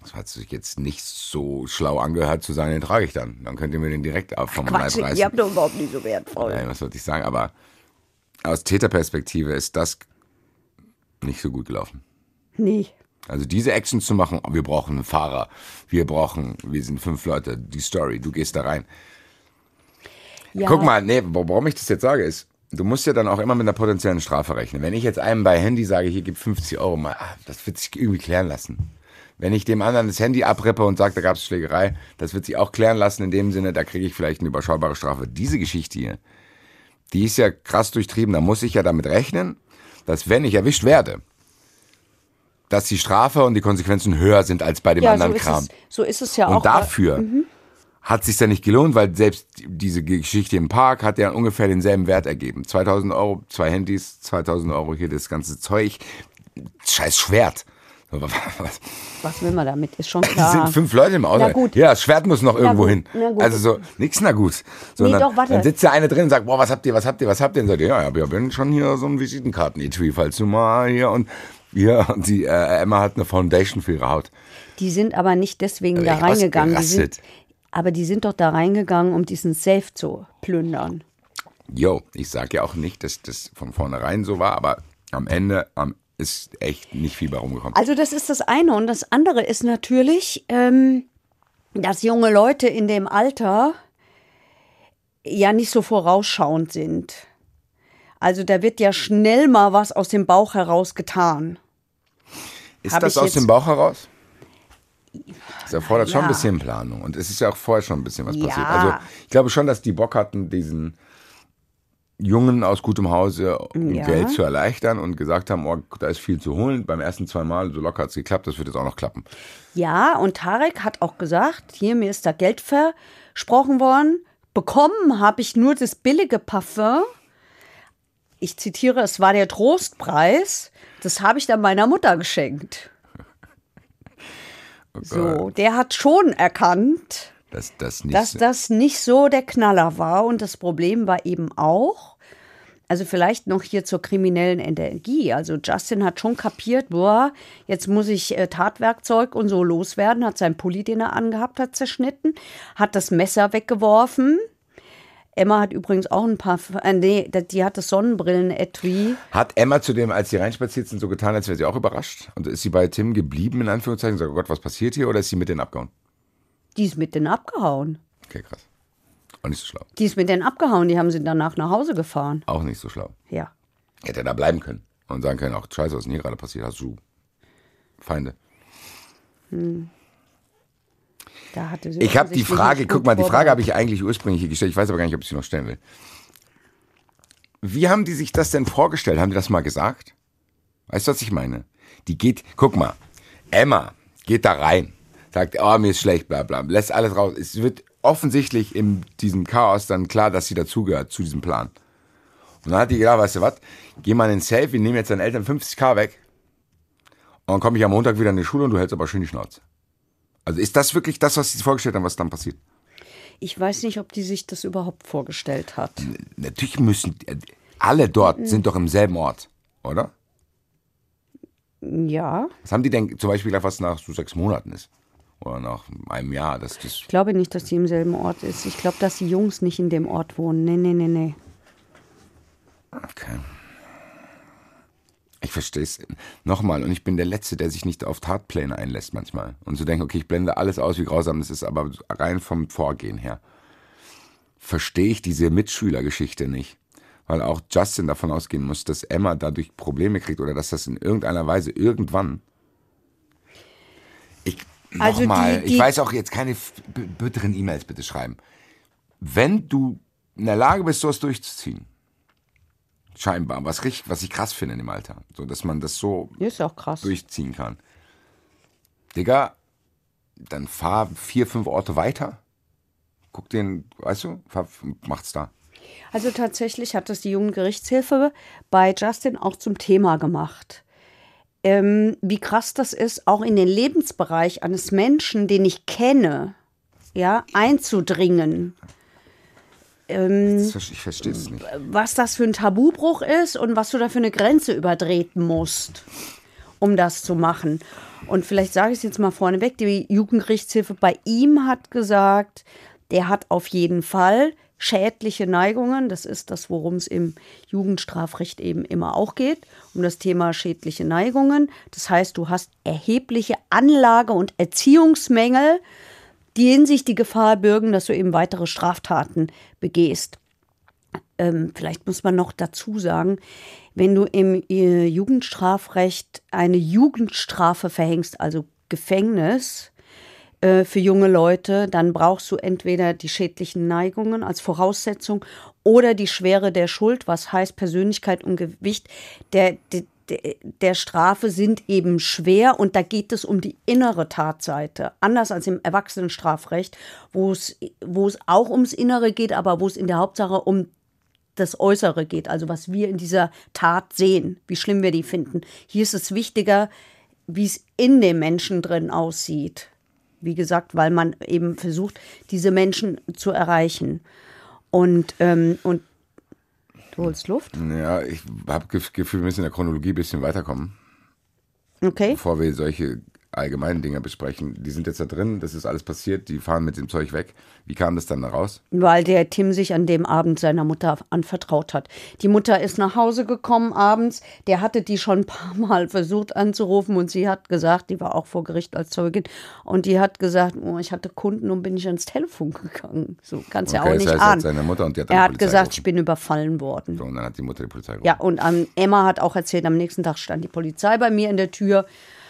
das hat sich jetzt nicht so schlau angehört zu sagen, den trage ich dann. Dann könnt ihr mir den direkt auf vom Leib reißen. die habt doch überhaupt nicht so wertvoll. Nein, was wollte ich sagen? Aber aus Täterperspektive ist das nicht so gut gelaufen. Nee. Also diese Action zu machen, wir brauchen einen Fahrer, wir brauchen, wir sind fünf Leute, die Story, du gehst da rein. Ja, Guck mal, nee, warum ich das jetzt sage, ist, du musst ja dann auch immer mit einer potenziellen Strafe rechnen. Wenn ich jetzt einem bei Handy sage, hier gib 50 Euro mal, ah, das wird sich irgendwie klären lassen. Wenn ich dem anderen das Handy abrippe und sage, da gab es Schlägerei, das wird sich auch klären lassen in dem Sinne, da kriege ich vielleicht eine überschaubare Strafe. Diese Geschichte hier, die ist ja krass durchtrieben. Da muss ich ja damit rechnen, dass wenn ich erwischt werde, dass die Strafe und die Konsequenzen höher sind als bei dem ja so, anderen ist Kram. es, so ist es ja Und auch. Mhm. dafür hat sich ja nicht gelohnt, weil selbst diese Geschichte im Park hat ja ungefähr denselben Wert ergeben. 2000 Euro, zwei Handys, 2000 Euro hier das ganze Zeug. Scheiß Schwert. Was? Was will man damit? Ist schon Es klar. sind fünf Leute im Auto. Na gut. Ja, das Schwert muss noch irgendwo gut, hin. Also so, nix na gut. So, Nee, dann, doch, warte. dann sitzt der eine drin und sagt, boah, was habt ihr, was habt ihr, was habt ihr? Und sagt, ja, ja, wir haben schon hier so ein Visitenkarten-Etui, falls du mal hier und hier und die äh, Emma hat eine Foundation für ihre Haut. Die sind aber nicht deswegen da ich reingegangen. Die sind, aber die sind doch da reingegangen, um diesen Safe zu plündern. Jo, ich sag ja auch nicht, dass das von vornherein so war, aber am Ende am, ist echt nicht viel bei rumgekommen. Also das ist das eine. Und das andere ist natürlich, ähm, dass junge Leute in dem Alter ja nicht so vorausschauend sind. Also da wird ja schnell mal was aus dem Bauch heraus getan. Ist das aus dem Bauch heraus? Das erfordert schon ein Ja. bisschen Planung. Und es ist ja auch vorher schon ein bisschen was Ja. passiert. Also ich glaube schon, dass die Bock hatten, diesen Jungen aus gutem Hause um Ja. Geld zu erleichtern und gesagt haben, oh, da ist viel zu holen. Beim ersten zwei Mal, so locker hat es geklappt, das wird jetzt auch noch klappen. Ja, und Tarek hat auch gesagt, hier, mir ist da Geld versprochen worden. Bekommen habe ich nur das billige Parfum. Ich zitiere, es war der Trostpreis. Das habe ich dann meiner Mutter geschenkt. Oh So, der hat schon erkannt, dass das nicht dass das nicht so der Knaller war. Und das Problem war eben auch, also vielleicht noch hier zur kriminellen Energie. Also Justin hat schon kapiert, boah, jetzt muss ich äh, Tatwerkzeug und so loswerden, hat seinen Pulli, den er angehabt hat, zerschnitten, hat das Messer weggeworfen. Emma hat übrigens auch ein paar, äh, nee, die hat das Sonnenbrillen-Etui. Hat Emma zu dem, als sie reinspaziert sind, so getan, als wäre sie auch überrascht? Und ist sie bei Tim geblieben, in Anführungszeichen? Sagt, oh Gott, was passiert hier? Oder ist sie mit denen abgehauen? Die ist mit denen abgehauen. Okay, krass. Auch nicht so schlau. Die ist mit denen abgehauen, die haben sie danach nach Hause gefahren. Auch nicht so schlau. Ja. Hätte er da bleiben können und sagen können, ach, scheiße, was ist denn hier gerade passiert? Hast du Feinde? Da hatte sie Ich habe die Frage, guck mal, die Frage habe ich eigentlich ursprünglich hier gestellt. Ich weiß aber gar nicht, ob ich sie noch stellen will. Wie haben die sich das denn vorgestellt? Haben die das mal gesagt? Weißt du, was ich meine? Die geht, guck mal, Emma geht da rein, sagt, oh, mir ist schlecht, bla bla, lässt alles raus. Es wird offensichtlich in diesem Chaos dann klar, dass sie dazugehört, zu diesem Plan. Und dann hat die gedacht, weißt du was, geh mal in den Safe, wir nehmen jetzt deinen Eltern 50k weg und dann komme ich am Montag wieder in die Schule und du hältst aber schön die Schnauze. Also ist das wirklich das, was sie sich vorgestellt haben, was dann passiert? Ich weiß nicht, ob die sich das überhaupt vorgestellt hat. Natürlich müssen äh, alle dort sind doch im selben Ort, oder? Ja, Was haben die denn zum Beispiel, was nach so sechs Monaten ist? Oder nach einem Jahr? Das, das, ich glaube nicht, dass die im selben Ort ist. Ich glaube, dass die Jungs nicht in dem Ort wohnen. Nee, nee, nee, nee. okay. Ich verstehe es. Nochmal, und ich bin der Letzte, der sich nicht auf Tatpläne einlässt manchmal. Und so denkt, okay, ich blende alles aus, wie grausam das ist, aber rein vom Vorgehen her verstehe ich diese Mitschülergeschichte nicht. Weil auch Justin davon ausgehen muss, dass Emma dadurch Probleme kriegt oder dass das in irgendeiner Weise irgendwann Also die- Nochmal, ich weiß auch jetzt keine bitteren E-Mails bitte schreiben. Wenn du in der Lage bist, sowas durchzuziehen, scheinbar, was, richtig, was ich krass finde in dem Alter, so dass man das so Ist auch krass. durchziehen kann. Digga, dann fahr vier, fünf Orte weiter. Guck den, weißt du, fahr, macht's da. Also tatsächlich hat das die Jugendgerichtshilfe bei Justin auch zum Thema gemacht. Ähm, wie krass das ist, auch in den Lebensbereich eines Menschen, den ich kenne, ja, einzudringen. Ver- ich verstehe es nicht. Was das für ein Tabubruch ist und was du da für eine Grenze übertreten musst, um das zu machen. Und vielleicht sage ich es jetzt mal vorneweg, die Jugendgerichtshilfe bei ihm hat gesagt, der hat auf jeden Fall schädliche Neigungen. Das ist das, worum es im Jugendstrafrecht eben immer auch geht, um das Thema schädliche Neigungen. Das heißt, du hast erhebliche Anlage- und Erziehungsmängel, die in sich die Gefahr bürgen, dass du eben weitere Straftaten begehst. Ähm, vielleicht muss man noch dazu sagen, wenn du im äh, Jugendstrafrecht eine Jugendstrafe verhängst, also Gefängnis äh, für junge Leute, dann brauchst du entweder die schädlichen Neigungen als Voraussetzung oder die Schwere der Schuld, was heißt Persönlichkeit und Gewicht der, der, der- Strafe sind eben schwer und da geht es um die innere Tatseite. Anders als im Erwachsenenstrafrecht, wo es, wo es auch ums Innere geht, aber wo es in der Hauptsache um das Äußere geht, also was wir in dieser Tat sehen, wie schlimm wir die finden. Hier ist es wichtiger, wie es in dem Menschen drin aussieht. Wie gesagt, weil man eben versucht, diese Menschen zu erreichen. Und, ähm, und du holst Luft? Ja, ich habe das Gefühl, wir müssen in der Chronologie ein bisschen weiterkommen, Okay. bevor wir solche allgemeinen Dinge besprechen. Die sind jetzt da drin, das ist alles passiert, die fahren mit dem Zeug weg. Wie kam das dann da raus? Weil der Tim sich an dem Abend seiner Mutter anvertraut hat. Die Mutter ist nach Hause gekommen abends. Der hatte die schon ein paar Mal versucht anzurufen und sie hat gesagt, die war auch vor Gericht als Zeugin, und die hat gesagt, oh, ich hatte Kunden und bin nicht ans Telefon gegangen. So kannst ja Okay, auch das nicht heißt, er hat ahnen. seine Mutter und die hat er hat Polizei gesagt, gerufen. ich bin überfallen worden. So, und dann hat die Mutter die Polizei gerufen. Ja, und ähm, Emma hat auch erzählt, am nächsten Tag stand die Polizei bei mir in der Tür.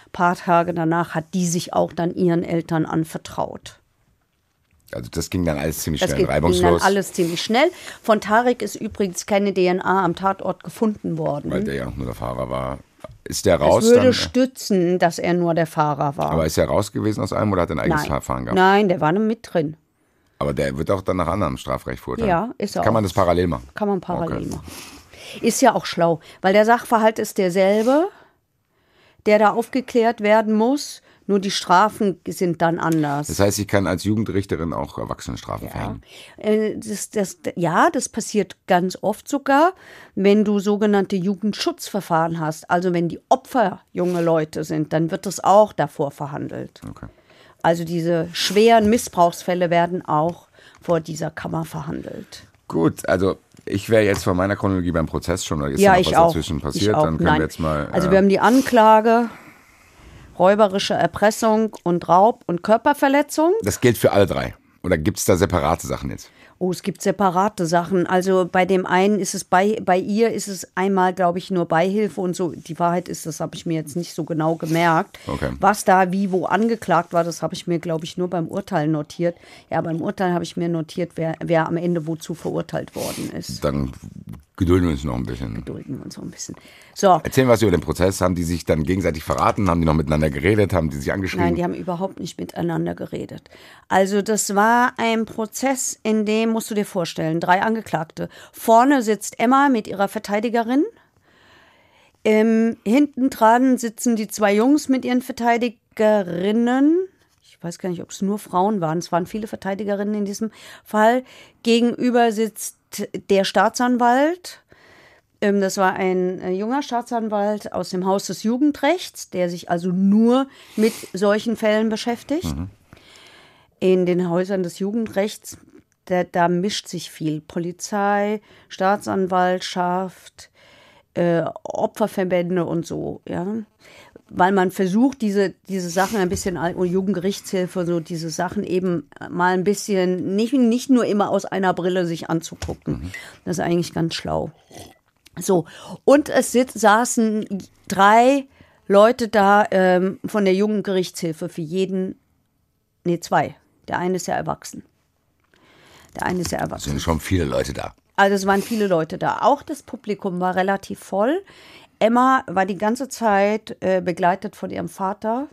Ein paar Tage danach hat die sich auch dann ihren Eltern anvertraut. Also das ging dann alles ziemlich Das schnell, geht, ging dann reibungslos, alles ziemlich schnell. Von Tarek ist übrigens keine DNA am Tatort gefunden worden. weil der ja auch nur der Fahrer war. Ist der es raus würde dann? stützen, dass er nur der Fahrer war. Aber ist er raus gewesen aus einem oder hat er ein eigenes Nein. Fahren gehabt? Nein, der war mit drin. Aber der wird auch dann nach anderem Strafrecht verurteilt. Ja, ist er Kann man auch. das parallel machen? Kann man parallel Okay. machen. Ist ja auch schlau, weil der Sachverhalt ist derselbe, der da aufgeklärt werden muss, nur die Strafen sind dann anders. Das heißt, ich kann als Jugendrichterin auch Erwachsenenstrafen verhängen. Äh, Das, das, ja, das passiert ganz oft sogar, wenn du sogenannte Jugendschutzverfahren hast. Also wenn die Opfer junge Leute sind, dann wird das auch davor verhandelt. Okay. Also diese schweren Missbrauchsfälle werden auch vor dieser Kammer verhandelt. Gut, also ich wäre jetzt von meiner Chronologie beim Prozess schon, oder ist ja, ich was auch. dazwischen passiert? auch. Dann können Nein. wir jetzt mal. also äh, wir haben die Anklage, räuberische Erpressung und Raub und Körperverletzung. das gilt für alle drei. Oder gibt es da separate Sachen jetzt? Oh, es gibt separate Sachen. Also bei dem einen ist es bei, bei ihr ist es einmal, glaube ich, nur Beihilfe und so. Die Wahrheit ist, das habe ich mir jetzt nicht so genau gemerkt. Okay. Was da wie wo angeklagt war, das habe ich mir, glaube ich, nur beim Urteil notiert. Ja, beim Urteil habe ich mir notiert, wer, wer am Ende wozu verurteilt worden ist. Dann gedulden wir uns noch ein bisschen. Dulden wir uns so ein bisschen. So, Erzählen was über den Prozess. Haben die sich dann gegenseitig verraten? Haben die noch miteinander geredet? Haben die sich angeschrieben? Nein, die haben überhaupt nicht miteinander geredet. Also das war ein Prozess, in dem, musst du dir vorstellen, drei Angeklagte. Vorne sitzt Emma mit ihrer Verteidigerin. Ähm, hinten dran sitzen die zwei Jungs mit ihren Verteidigerinnen. Ich weiß gar nicht, ob es nur Frauen waren. Es waren viele Verteidigerinnen in diesem Fall. Gegenüber sitzt der Staatsanwalt. Ähm, Das war ein äh, junger Staatsanwalt aus dem Haus des Jugendrechts, der sich also nur mit solchen Fällen beschäftigt. In den Häusern des Jugendrechts, da, da mischt sich viel. Polizei, Staatsanwaltschaft, äh, Opferverbände und so, ja. Weil man versucht, diese, diese Sachen ein bisschen, und Jugendgerichtshilfe, so diese Sachen eben mal ein bisschen, nicht, nicht nur immer aus einer Brille sich anzugucken. Das ist eigentlich ganz schlau. So, und es sit, saßen drei Leute da ähm, von der Jugendgerichtshilfe für jeden Nee, zwei. Der eine ist ja erwachsen. Der eine ist ja Es erwachsen. sind schon viele Leute da. Also es waren viele Leute da. Auch das Publikum war relativ voll. Emma war die ganze Zeit äh, begleitet von ihrem Vater,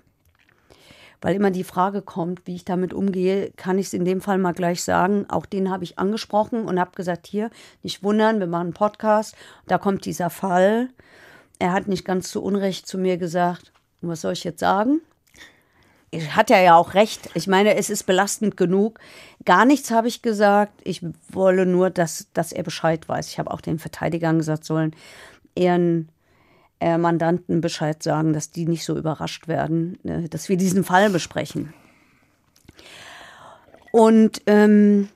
weil immer die Frage kommt, wie ich damit umgehe, kann ich es in dem Fall mal gleich sagen. Auch den habe ich angesprochen und habe gesagt, hier, nicht wundern, wir machen einen Podcast, da kommt dieser Fall. Er hat nicht ganz zu Unrecht zu mir gesagt, was soll ich jetzt sagen? Hat er ja auch recht. Ich meine, es ist belastend genug. Gar nichts habe ich gesagt. Ich wolle nur, dass, dass er Bescheid weiß. Ich habe auch den Verteidigern gesagt, sollen ihren äh, Mandanten Bescheid sagen, dass die nicht so überrascht werden, äh, dass wir diesen Fall besprechen. Und ähm,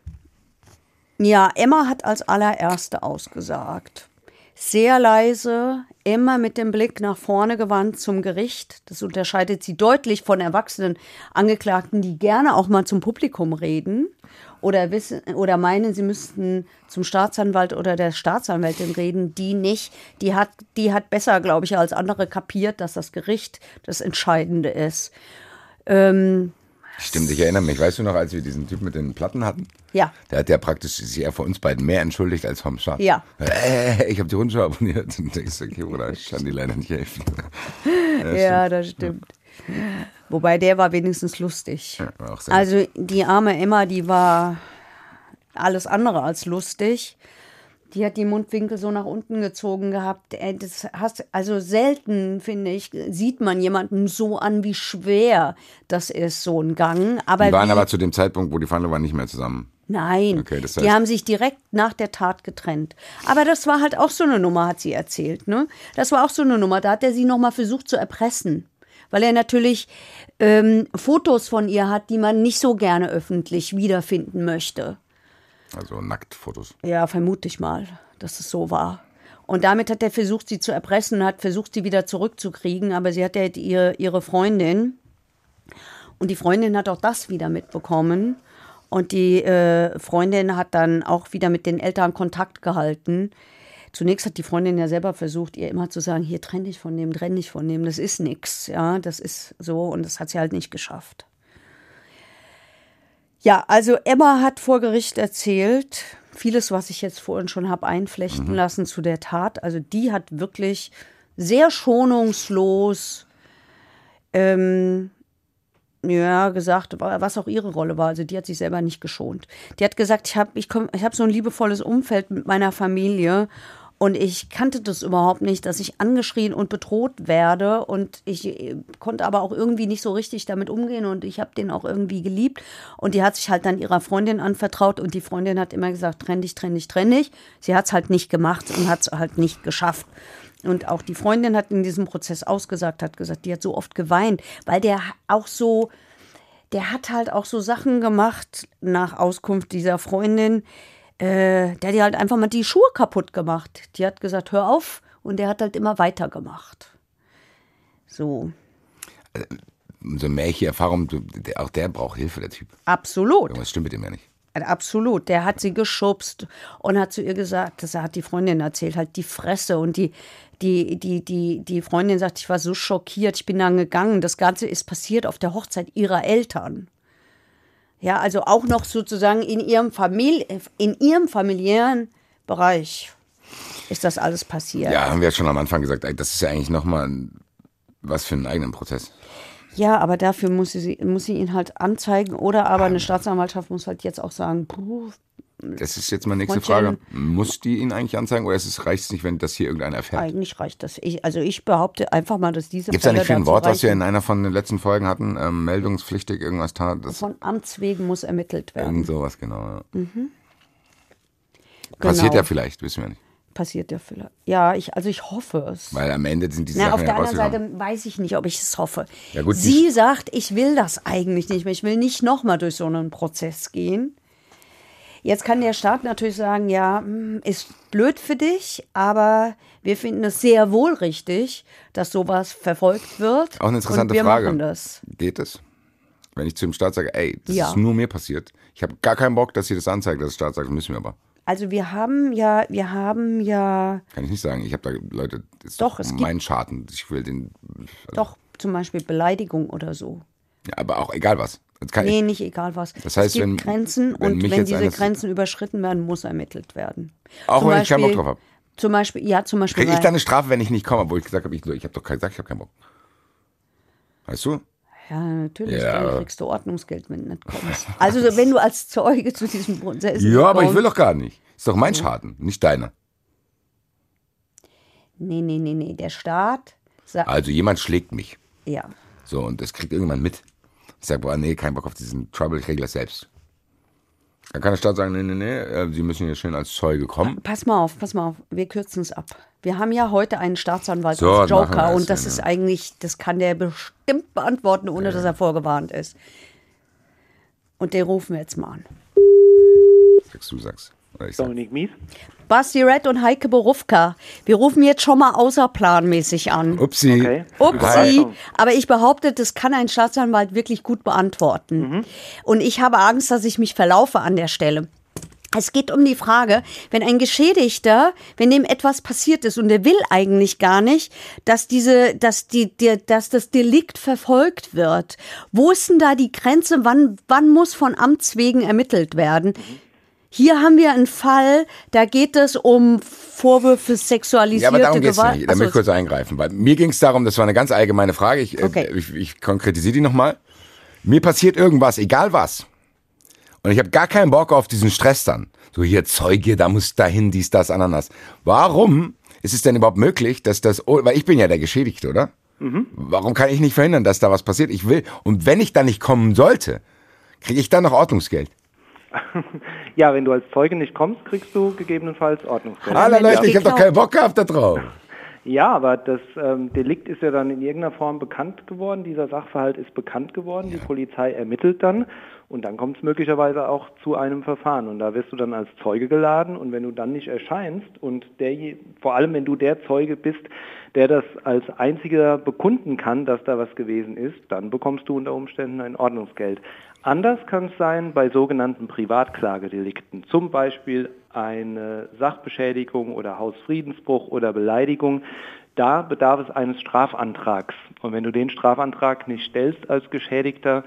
ja, Emma hat als allererste ausgesagt. Sehr leise, immer mit dem Blick nach vorne gewandt zum Gericht. Das unterscheidet sie deutlich von erwachsenen Angeklagten, die gerne auch mal zum Publikum reden oder wissen oder meinen, sie müssten zum Staatsanwalt oder der Staatsanwältin reden. Die nicht. Die hat, die hat besser, glaube ich, als andere kapiert, dass das Gericht das Entscheidende ist. Ähm, Stimmt, ich erinnere mich. Weißt du noch, als wir diesen Typ mit den Platten hatten? Ja. Der hat ja praktisch sich ja vor uns beiden mehr entschuldigt als vom Staat. Ja. Äh, ich habe die Rundschau abonniert. Und denkst, okay, Bruder, ich kann dir leider nicht helfen. Ja, das stimmt. Wobei der war wenigstens lustig. Ja, war Also die arme Emma, die war alles andere als lustig. Die hat die Mundwinkel so nach unten gezogen gehabt. Ey, Das hast, also selten, finde ich, sieht man jemanden so an, wie schwer das ist, so ein Gang. Aber Die waren wie, aber zu dem Zeitpunkt, wo die Verhandlungen waren, nicht mehr zusammen. Nein, Okay, das die heißt- haben sich direkt nach der Tat getrennt. Aber das war halt auch so eine Nummer, hat sie erzählt. Ne? Das war auch so eine Nummer. Da hat er sie nochmal versucht zu erpressen. Weil er natürlich ähm, Fotos von ihr hat, die man nicht so gerne öffentlich wiederfinden möchte. Also Nacktfotos. Ja, vermute ich mal, dass es so war. Und damit hat er versucht, sie zu erpressen, hat versucht, sie wieder zurückzukriegen. Aber sie hat ja ihre, Freundin. Und die Freundin hat auch das wieder mitbekommen. Und die äh, Freundin hat dann auch wieder mit den Eltern Kontakt gehalten. Zunächst hat die Freundin ja selber versucht, ihr immer zu sagen, hier trenn dich von dem, trenn dich von dem, das ist nix, ja, das ist so und das hat sie halt nicht geschafft. Ja, also Emma hat vor Gericht erzählt, vieles, was ich jetzt vorhin schon habe einflechten lassen zu der Tat. Also die hat wirklich sehr schonungslos ähm, ja, gesagt, was auch ihre Rolle war. Also die hat sich selber nicht geschont. Die hat gesagt, ich habe ich komm, ich hab so ein liebevolles Umfeld mit meiner Familie und ich kannte das überhaupt nicht, dass ich angeschrien und bedroht werde und ich äh, konnte aber auch irgendwie nicht so richtig damit umgehen und ich habe den auch irgendwie geliebt und die hat sich halt dann ihrer Freundin anvertraut und die Freundin hat immer gesagt, trenn dich, trenn dich, trenn dich. Sie hat es halt nicht gemacht und hat es halt nicht geschafft. Und auch die Freundin hat in diesem Prozess ausgesagt, hat gesagt, die hat so oft geweint, weil der auch so, der hat halt auch so Sachen gemacht nach Auskunft dieser Freundin. Äh, der hat die halt einfach mal die Schuhe kaputt gemacht. Die hat gesagt, hör auf. Und der hat halt immer weitergemacht. So, ich hier Erfahrung, auch der braucht Hilfe, der Typ. absolut. Irgendwas stimmt mit dem ja nicht. Absolut. Der hat sie geschubst und hat zu ihr gesagt, das hat die Freundin erzählt, halt die Fresse. Und die, die, die, die, die Freundin sagt, ich war so schockiert, ich bin dann gegangen. Das Ganze ist passiert auf der Hochzeit ihrer Eltern. Ja, also auch noch sozusagen in ihrem, Famili in ihrem familiären Bereich ist das alles passiert. Ja, haben wir ja schon am Anfang gesagt, das ist ja eigentlich nochmal was für einen eigenen Prozess. Ja, aber dafür muss sie, muss sie ihn halt anzeigen oder aber eine Staatsanwaltschaft muss halt jetzt auch sagen, puh, Das ist jetzt meine nächste. Frage. Muss die ihn eigentlich anzeigen oder ist es, reicht es nicht, wenn das hier irgendeiner erfährt? eigentlich reicht das. Ich, also ich behaupte einfach mal, dass diese Gibt es da Fälle nicht für ein Wort, was wir reichen. in einer von den letzten Folgen hatten? Ähm, meldungspflichtig, irgendwas tat? Das Von Amts wegen muss ermittelt werden. irgend sowas, genau. Ja. Mhm. Passiert Genau. ja vielleicht, wissen wir nicht. Passiert ja vielleicht. Ja, ich, also ich hoffe es. Weil am Ende sind diese Na, auf Sachen der ja anderen. Seite weiß ich nicht, ob ich es hoffe. Ja, gut, Sie sagt, ich will das eigentlich nicht mehr. Ich will nicht nochmal durch so einen Prozess gehen. Jetzt kann der Staat natürlich sagen, ja, hm, ist blöd für dich, aber wir finden es sehr wohl richtig, dass sowas verfolgt wird. Auch eine interessante wir Frage. Das. Geht es? Wenn ich zu dem Staat sage, ey, das Ja. ist nur mir passiert. Ich habe gar keinen Bock, dass sie das anzeigt, dass der Staat sagt, müssen wir aber. Also wir haben ja, wir haben ja Kann ich nicht sagen. Ich habe da Leute, das ist Doch, doch, es gibt- mein Schaden. Ich will den. doch zum Beispiel Beleidigung oder so. Ja, aber auch egal was. Nee, ich, nicht egal was. Das heißt, es gibt wenn- Grenzen wenn und wenn diese Grenzen überschritten werden, muss ermittelt werden. auch Zum wenn ich keinen Bock Beispiel- drauf habe. Zum Beispiel, ja, zum Beispiel. Kriege ich dann eine Strafe, wenn ich nicht komme, obwohl ich gesagt habe, ich, ich habe doch gesagt, ich habe keinen Bock. Weißt du? Ja, natürlich, Ja. dann kriegst du Ordnungsgeld, wenn du nicht kommst. Also so, wenn du als Zeuge zu diesem Prozess Ja, aber ich kommst- will doch gar nicht. Ist doch mein Schaden, nicht deiner. Nee, nee, nee, nee. Der Staat sagt, Also jemand schlägt mich. ja. So, und das kriegt irgendjemand mit. Ich sage, boah, nee, kein Bock auf diesen Trouble, ich regle das selbst. Dann kann der Staat sagen, nee, nee, nee, äh, Sie müssen hier schön als Zeuge kommen. Pass mal auf, pass mal auf. Wir kürzen es ab. Wir haben ja heute einen Staatsanwalt So, als Joker und das ja, ist ja. eigentlich, das kann der bestimmt beantworten, ohne dass er vorgewarnt ist. Und den rufen wir jetzt mal an. Sagst du, sagst. Dominik Mies. Basti Red und Heike Borufka. Wir rufen jetzt schon mal außerplanmäßig an. Upsi. Okay. Upsi, aber ich behaupte, das kann ein Staatsanwalt wirklich gut beantworten. Und ich habe Angst, dass ich mich verlaufe an der Stelle. Es geht um die Frage, wenn ein Geschädigter, wenn dem etwas passiert ist und der will eigentlich gar nicht, dass diese, dass die, die dass das Delikt verfolgt wird. Wo ist denn da die Grenze? Wann, wann muss von Amts wegen ermittelt werden? Hier haben wir einen Fall, da geht es um Vorwürfe sexualisierte Ja, aber darum geht es Gewalt. nicht. Da Ach so, möchte ich kurz eingreifen. Weil mir ging es darum, das war eine ganz allgemeine Frage. Ich, Okay. äh, ich, ich konkretisiere die nochmal. Mir passiert irgendwas, egal was. Und ich habe gar keinen Bock auf diesen Stress dann. So hier Zeuge, da muss dahin, dies, das, ananas. Warum ist es denn überhaupt möglich, dass das, oh, weil ich bin ja der Geschädigte, oder? Warum kann ich nicht verhindern, dass da was passiert? Ich will. Und wenn ich da nicht kommen sollte, kriege ich dann noch Ordnungsgeld. Ja, wenn du als Zeuge nicht kommst, kriegst du gegebenenfalls Ordnungsgeld. Ah, Hallo wenn Leute, ich habe doch keinen Bock gehabt da drauf. Ja, aber das ähm, Delikt ist ja dann in irgendeiner Form bekannt geworden. Dieser Sachverhalt ist bekannt geworden. Die Polizei ermittelt dann und dann kommt es möglicherweise auch zu einem Verfahren. Und da wirst du dann als Zeuge geladen und wenn du dann nicht erscheinst und der, vor allem wenn du der Zeuge bist, der das als einziger bekunden kann, dass da was gewesen ist, dann bekommst du unter Umständen ein Ordnungsgeld. Anders kann es sein bei sogenannten Privatklagedelikten, zum Beispiel eine Sachbeschädigung oder Hausfriedensbruch oder Beleidigung. Da bedarf es eines Strafantrags. Und wenn du den Strafantrag nicht stellst als Geschädigter,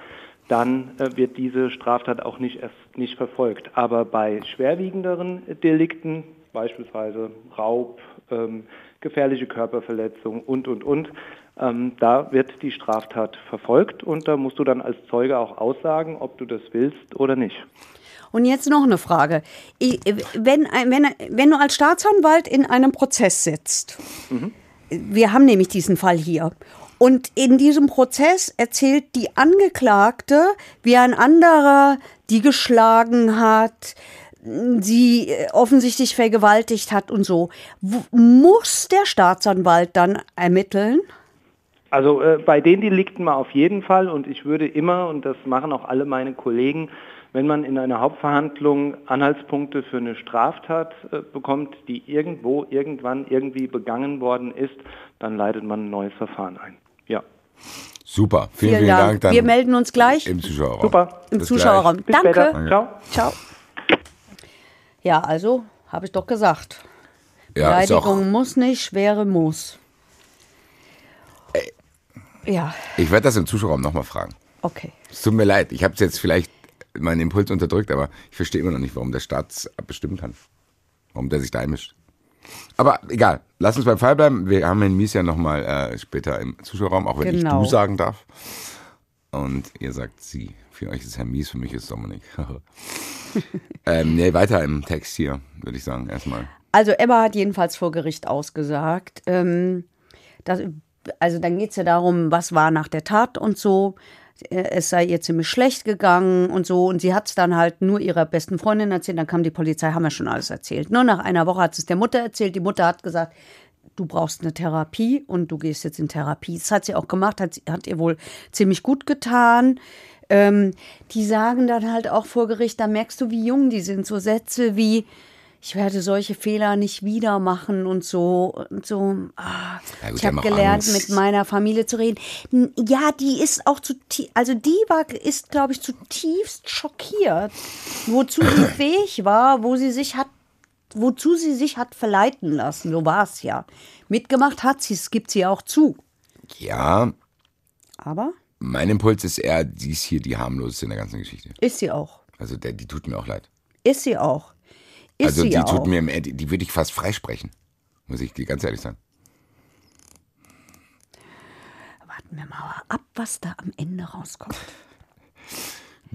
dann äh, wird diese Straftat auch nicht erst nicht verfolgt. Aber bei schwerwiegenderen Delikten, beispielsweise Raub, ähm, gefährliche Körperverletzung und, und, und, ähm, da wird die Straftat verfolgt und da musst du dann als Zeuge auch aussagen, ob du das willst oder nicht. Und jetzt noch eine Frage. Ich, wenn, wenn, wenn du als Staatsanwalt in einem Prozess sitzt, wir haben nämlich diesen Fall hier, und in diesem Prozess erzählt die Angeklagte, wie ein anderer die geschlagen hat, sie äh, offensichtlich vergewaltigt hat und so. Muss der Staatsanwalt dann ermitteln? Also äh, bei den Delikten mal auf jeden Fall und ich würde immer, und das machen auch alle meine Kollegen, wenn man in einer Hauptverhandlung Anhaltspunkte für eine Straftat äh, bekommt, die irgendwo, irgendwann, irgendwie begangen worden ist, dann leitet man ein neues Verfahren ein. Ja. Super, vielen, vielen, Dank. Dann Wir melden uns gleich im Zuschauerraum. Super. im Bis Zuschauerraum. Bis Danke. später. Ciao. Ciao. Ja, also habe ich doch gesagt. Ja, Beleidigung muss nicht, schwere muss. Ja, ich werde das im Zuschauerraum nochmal fragen. okay. Es tut mir leid, ich habe jetzt vielleicht meinen Impuls unterdrückt, aber ich verstehe immer noch nicht, warum der Staat es bestimmt hat. Warum der sich da einmischt. Aber egal, lass uns beim Fall bleiben. Wir haben Herrn Mies ja nochmal äh, später im Zuschauerraum, auch wenn Genau. ich du sagen darf. Und ihr sagt sie. Für euch ist Herr Mies, für mich ist Dominik. ähm, nee, weiter im Text hier, würde ich sagen, erstmal. Also Emma hat jedenfalls vor Gericht ausgesagt. Ähm, dass, also dann geht es ja darum, was war nach der Tat und so. Äh, Es sei ihr ziemlich schlecht gegangen und so. Und sie hat es dann halt nur ihrer besten Freundin erzählt. Dann kam die Polizei, haben wir schon alles erzählt. Nur nach einer Woche hat es der Mutter erzählt. Die Mutter hat gesagt, du brauchst eine Therapie und du gehst jetzt in Therapie. Das hat sie auch gemacht, hat, hat ihr wohl ziemlich gut getan. Ähm, die sagen dann halt auch vor Gericht, da merkst du, wie jung die sind. So Sätze wie, ich werde solche Fehler nicht wieder machen und so. Und so ah, Ja gut, ich habe gelernt, Angst. mit meiner Familie zu reden. Ja, die ist auch zu, also die war, ist, glaube ich, zutiefst schockiert, wozu sie fähig war, wo sie sich hat wozu sie sich hat verleiten lassen. So war es ja. Mitgemacht hat sie, es gibt sie auch zu. Ja, Aber Mein Impuls ist eher, die ist hier die harmloseste in der ganzen Geschichte. Ist sie auch. Also der, die tut mir auch leid. Ist sie auch. Ist also die auch. tut mir, im- die, die würde ich fast freisprechen. Muss ich dir ganz ehrlich sagen. Warten wir mal ab, was da am Ende rauskommt.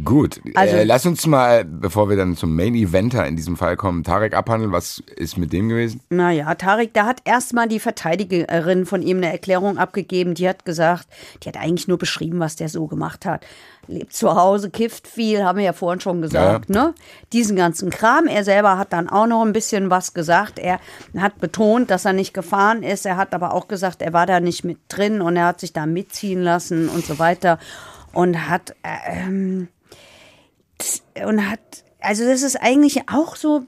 Gut, Also- äh, lass uns mal, bevor wir dann zum Main Eventer in diesem Fall kommen, Tarek abhandeln. Was ist mit dem gewesen? Naja, Tarek, da hat erstmal die Verteidigerin von ihm eine Erklärung abgegeben. Die hat gesagt, die hat eigentlich nur beschrieben, was der so gemacht hat. Lebt zu Hause, kifft viel, haben wir ja vorhin schon gesagt, ne? Diesen ganzen Kram. Er selber hat dann auch noch ein bisschen was gesagt. Er hat betont, dass er nicht gefahren ist. Er hat aber auch gesagt, er war da nicht mit drin und er hat sich da mitziehen lassen und so weiter. Und hat, äh, ähm, und hat, also das ist eigentlich auch so,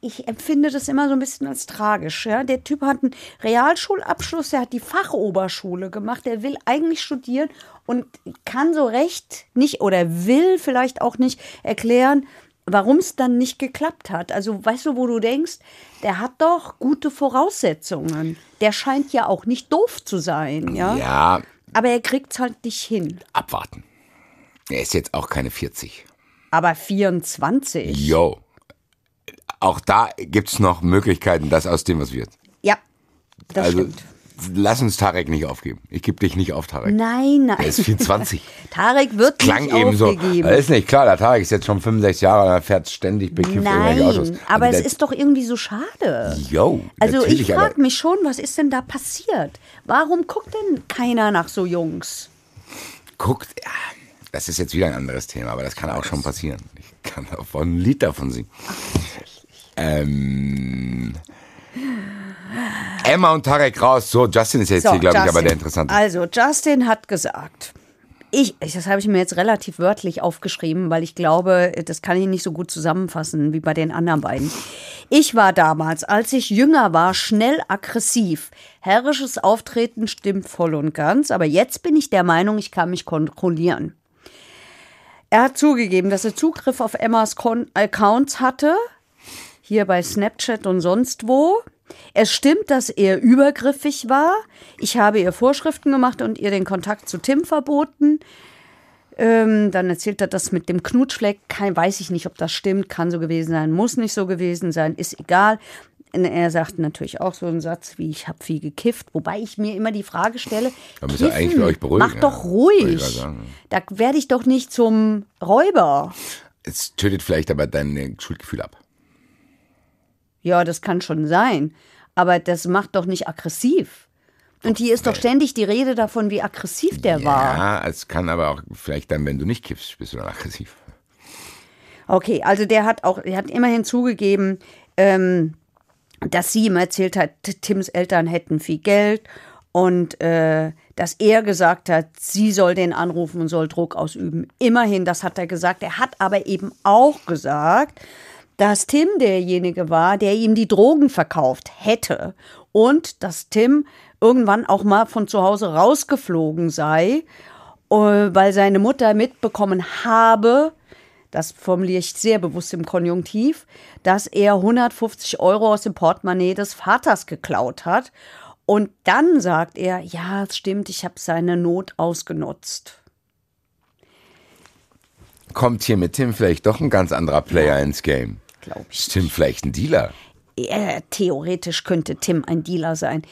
ich empfinde das immer so ein bisschen als tragisch. Ja? Der Typ hat einen Realschulabschluss, der hat die Fachoberschule gemacht, der will eigentlich studieren und kann so recht nicht oder will vielleicht auch nicht erklären, warum es dann nicht geklappt hat. Also weißt du, wo du denkst, der hat doch gute Voraussetzungen. Der scheint ja auch nicht doof zu sein, ja. Ja, Aber er kriegt es halt nicht hin. abwarten. Er ist jetzt auch keine 40. Aber 24. Yo. Auch da gibt's noch Möglichkeiten, dass aus dem was wird. Ja, das also stimmt. lass uns Tarek nicht aufgeben. Ich gebe dich nicht auf, Tarek. Nein, nein. Er ist 24. Tarek wird Klang nicht eben so. aufgegeben. Das ist nicht klar, der Tarek ist jetzt schon 65 Jahre und er fährt ständig bekifft irgendwelche Autos. Nein, aber Also es ist doch irgendwie so schade. Yo, Also ich frage mich schon, was ist denn da passiert? Warum guckt denn keiner nach so Jungs? Guckt, ja, das ist jetzt wieder ein anderes Thema, aber das kann auch schon passieren. Ich kann davon ein Lied davon singen. Ähm, Emma und Tarek raus. So, Justin ist jetzt So, hier, glaube ich, aber der Interessante. Also Justin hat gesagt, ich- das habe ich mir jetzt relativ wörtlich aufgeschrieben, weil ich glaube, das kann ich nicht so gut zusammenfassen wie bei den anderen beiden. Ich war damals, als ich jünger war, schnell aggressiv. Herrisches Auftreten stimmt voll und ganz, aber jetzt bin ich der Meinung, ich kann mich kontrollieren. Er hat zugegeben, dass er Zugriff auf Emmas Kon Accounts hatte, hier bei Snapchat und sonst wo. Es stimmt, dass er übergriffig war. Ich habe ihr Vorschriften gemacht und ihr den Kontakt zu Tim verboten. Ähm, dann erzählt er das mit dem Knutschfleck. Kein, weiß ich nicht, ob das stimmt. Kann so gewesen sein, muss nicht so gewesen sein, ist egal. Er sagt natürlich auch so einen Satz wie, ich habe viel gekifft. Wobei ich mir immer die Frage stelle, Da müsst ihr eigentlich euch beruhigen, mach ja. doch ruhig. Da werde ich doch nicht zum Räuber. Es tötet vielleicht aber dein Schuldgefühl ab. Ja, das kann schon sein. Aber das macht doch nicht aggressiv. Und hier ist doch ständig die Rede davon, wie aggressiv der war. Ja, es kann aber auch vielleicht dann, wenn du nicht kiffst, bist du dann aggressiv. Okay, also der hat auch, er hat immerhin zugegeben, ähm, dass sie ihm erzählt hat, Tims Eltern hätten viel Geld und äh, dass er gesagt hat, sie soll den anrufen und soll Druck ausüben. Immerhin, das hat er gesagt. Er hat aber eben auch gesagt, dass Tim derjenige war, der ihm die Drogen verkauft hätte und dass Tim irgendwann auch mal von zu Hause rausgeflogen sei, äh, weil seine Mutter mitbekommen habe, das formuliere ich sehr bewusst im Konjunktiv, dass er 150 Euro aus dem Portemonnaie des Vaters geklaut hat. Und dann sagt er, ja, es stimmt, ich habe seine Not ausgenutzt. Kommt hier mit Tim vielleicht doch ein ganz anderer Player ins Game? Glaube ich. Ist Tim vielleicht ein Dealer? Äh, theoretisch könnte Tim ein Dealer sein.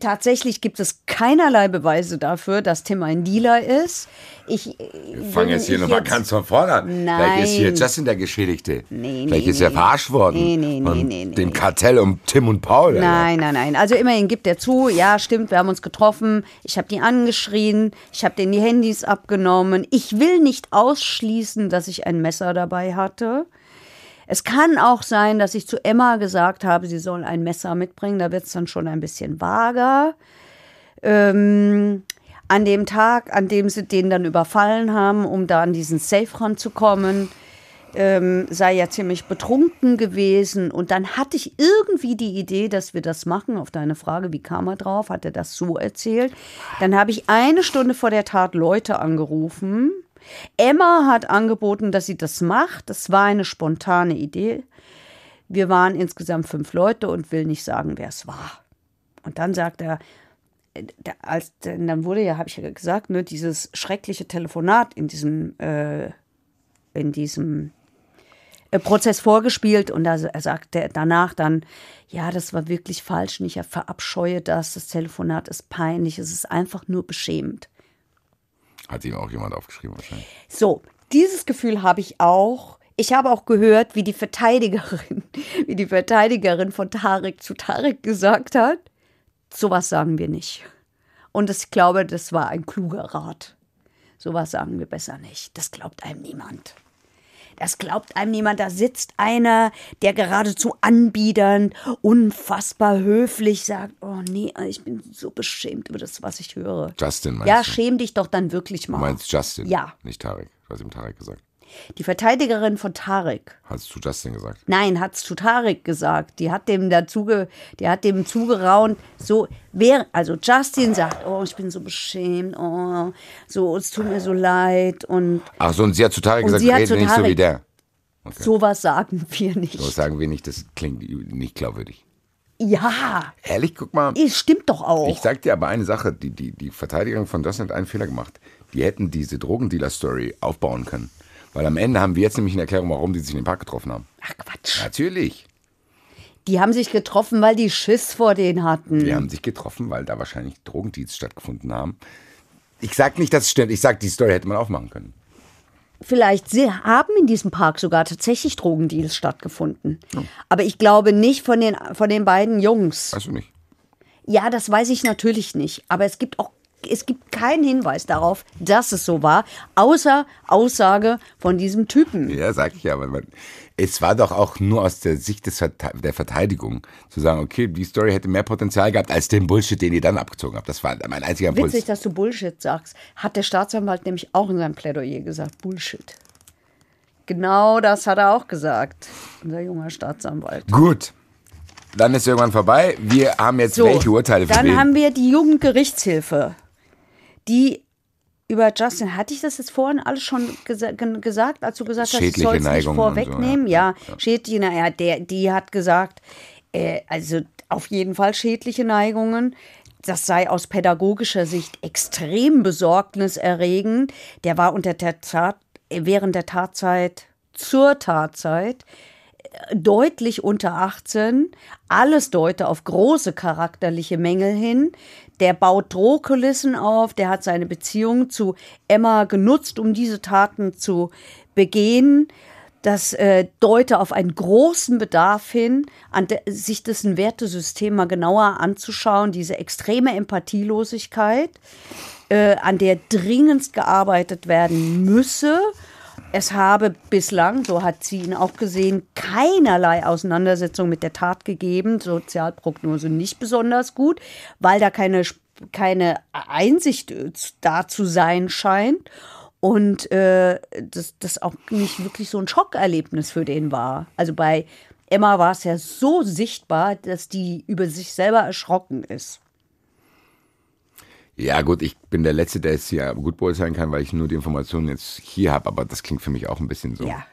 Tatsächlich gibt es keinerlei Beweise dafür, dass Tim ein Dealer ist. Ich Wir fangen jetzt hier nochmal ganz von vorne an. Vielleicht ist hier Nein. Justin der Geschädigte. Nee, Vielleicht nee, ist er nee. verarscht worden. Nee, nee, nee, nee, nee. dem Kartell um Tim und Paul. Nein, nein, nein. Also immerhin gibt er zu, ja, stimmt, wir haben uns getroffen. Ich habe die angeschrien, ich habe denen die Handys abgenommen. Ich will nicht ausschließen, dass ich ein Messer dabei hatte. Es kann auch sein, dass ich zu Emma gesagt habe, sie soll ein Messer mitbringen. Da wird es dann schon ein bisschen vager. Ähm, an dem Tag, an dem sie den dann überfallen haben, um da an diesen Safe ranzukommen, ähm, sei ja ziemlich betrunken gewesen. Und dann hatte ich irgendwie die Idee, dass wir das machen. Auf deine Frage, wie kam er drauf, hat er das so erzählt. Dann habe ich eine Stunde vor der Tat Leute angerufen. Emma hat angeboten, dass sie das macht. Das war eine spontane Idee. Wir waren insgesamt fünf Leute und will nicht sagen, wer es war. Und dann sagt er, als, dann wurde ja, habe ich ja gesagt, ne, dieses schreckliche Telefonat in diesem, äh, in diesem äh, Prozess vorgespielt und da er sagte danach dann, ja, das war wirklich falsch und ich verabscheue das, das Telefonat ist peinlich, es ist einfach nur beschämend. Hat ihm auch jemand aufgeschrieben wahrscheinlich. So, dieses Gefühl habe ich auch. Ich habe auch gehört, wie die Verteidigerin, wie die Verteidigerin von Tarek zu Tarek gesagt hat, sowas sagen wir nicht. Und ich glaube, das war ein kluger Rat. Sowas sagen wir besser nicht. Das glaubt einem niemand. Das glaubt einem niemand. Da sitzt einer, der geradezu anbiedernd, unfassbar höflich sagt, oh nee, ich bin so beschämt über das, was ich höre. Justin meinst Ja, du? schäm dich doch dann wirklich mal. Du meinst Justin? Ja. Nicht Tarek. Du hast ihm Tarek gesagt. Die Verteidigerin von Tarek. Hast du Justin gesagt? Nein, hat's zu Tarek gesagt. Die hat dem dazu, die hat dem zugeraunt. So, wer, also Justin sagt, oh, ich bin so beschämt, oh, so, es tut mir so leid und Ach so, und sie hat zu Tarek gesagt, rede nicht so wie Tarek- der. sowas sagen wir nicht. So sagen wir nicht, das klingt nicht glaubwürdig. Ja, Ehrlich, guck mal. es stimmt doch auch. Ich sag dir aber eine Sache, die, die, die Verteidigung von Justin hat einen Fehler gemacht. Die hätten diese Drogendealer-Story aufbauen können. Weil am Ende haben wir jetzt nämlich eine Erklärung, warum die sich in den Park getroffen haben. Ach Quatsch. Natürlich. Die haben sich getroffen, weil die Schiss vor denen hatten. Die haben sich getroffen, weil da wahrscheinlich Drogendeals stattgefunden haben. Ich sag nicht, dass es stimmt. Ich sag, die Story hätte man aufmachen können. Vielleicht sie haben in diesem Park sogar tatsächlich Drogendeals stattgefunden. Aber ich glaube nicht von den, von den beiden Jungs. Weißt du nicht? Ja, das weiß ich natürlich nicht. Aber es gibt auch es gibt keinen Hinweis darauf, dass es so war, außer Aussage von diesem Typen. Ja, sag ich ja. Aber man, es war doch auch nur aus der Sicht des, der Verteidigung zu sagen, okay, die Story hätte mehr Potenzial gehabt als den Bullshit, den ihr dann abgezogen habt. Das war mein einziger Impuls. Witzig, dass du Bullshit sagst. Hat der Staatsanwalt nämlich auch in seinem Plädoyer gesagt, Bullshit. Genau das hat er auch gesagt, unser junger Staatsanwalt. Gut. Dann ist irgendwann vorbei. Wir haben jetzt welche Urteile für dann wen? haben wir die Jugendgerichtshilfe, die über Justin, hatte ich das jetzt vorhin alles schon gesa gesagt, als du gesagt hast, ich soll es nicht und so, vorwegnehmen? ja. ja, schädliche Neigungen, ja, der, die hat gesagt, äh, also auf jeden Fall schädliche Neigungen. Das sei aus pädagogischer Sicht extrem besorgniserregend. Der war unter der Tat, während der Tatzeit, zur Tatzeit, deutlich unter 18. Alles deute auf große charakterliche Mängel hin. Der baut Drohkulissen auf, der hat seine Beziehung zu Emma genutzt, um diese Taten zu begehen. Das äh, deute auf einen großen Bedarf hin, de, sich dessen Wertesystem mal genauer anzuschauen, diese extreme Empathielosigkeit, äh, an der dringendst gearbeitet werden müsse. Es habe bislang, so hat sie ihn auch gesehen, keinerlei Auseinandersetzung mit der Tat gegeben. Sozialprognose nicht besonders gut, weil da keine, keine Einsicht äh, da zu sein scheint. Und äh, das, das auch nicht wirklich so ein Schockerlebnis für den war. Also bei Emma war es ja so sichtbar, dass die über sich selber erschrocken ist. Ja, gut, ich bin der Letzte, der es hier gut beurteilen kann, weil ich nur die Informationen jetzt hier habe, aber das klingt für mich auch ein bisschen so. Ja.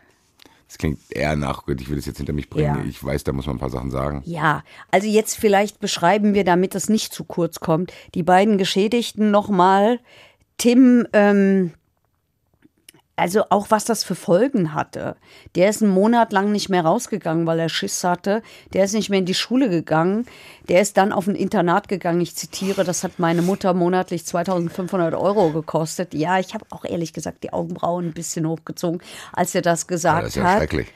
Das klingt eher nach, gut, ich will es jetzt hinter mich bringen. Ja. Ich weiß, da muss man ein paar Sachen sagen. Ja, also jetzt vielleicht beschreiben wir, damit es nicht zu kurz kommt, die beiden Geschädigten nochmal. Tim, ähm, also auch was das für Folgen hatte. Der ist einen Monat lang nicht mehr rausgegangen, weil er Schiss hatte. Der ist nicht mehr in die Schule gegangen. Der ist dann auf ein Internat gegangen. Ich zitiere, das hat meine Mutter monatlich 2500 Euro gekostet. Ja, ich habe auch ehrlich gesagt die Augenbrauen ein bisschen hochgezogen, als er das Ja, gesagt das ist ja hat. schrecklich.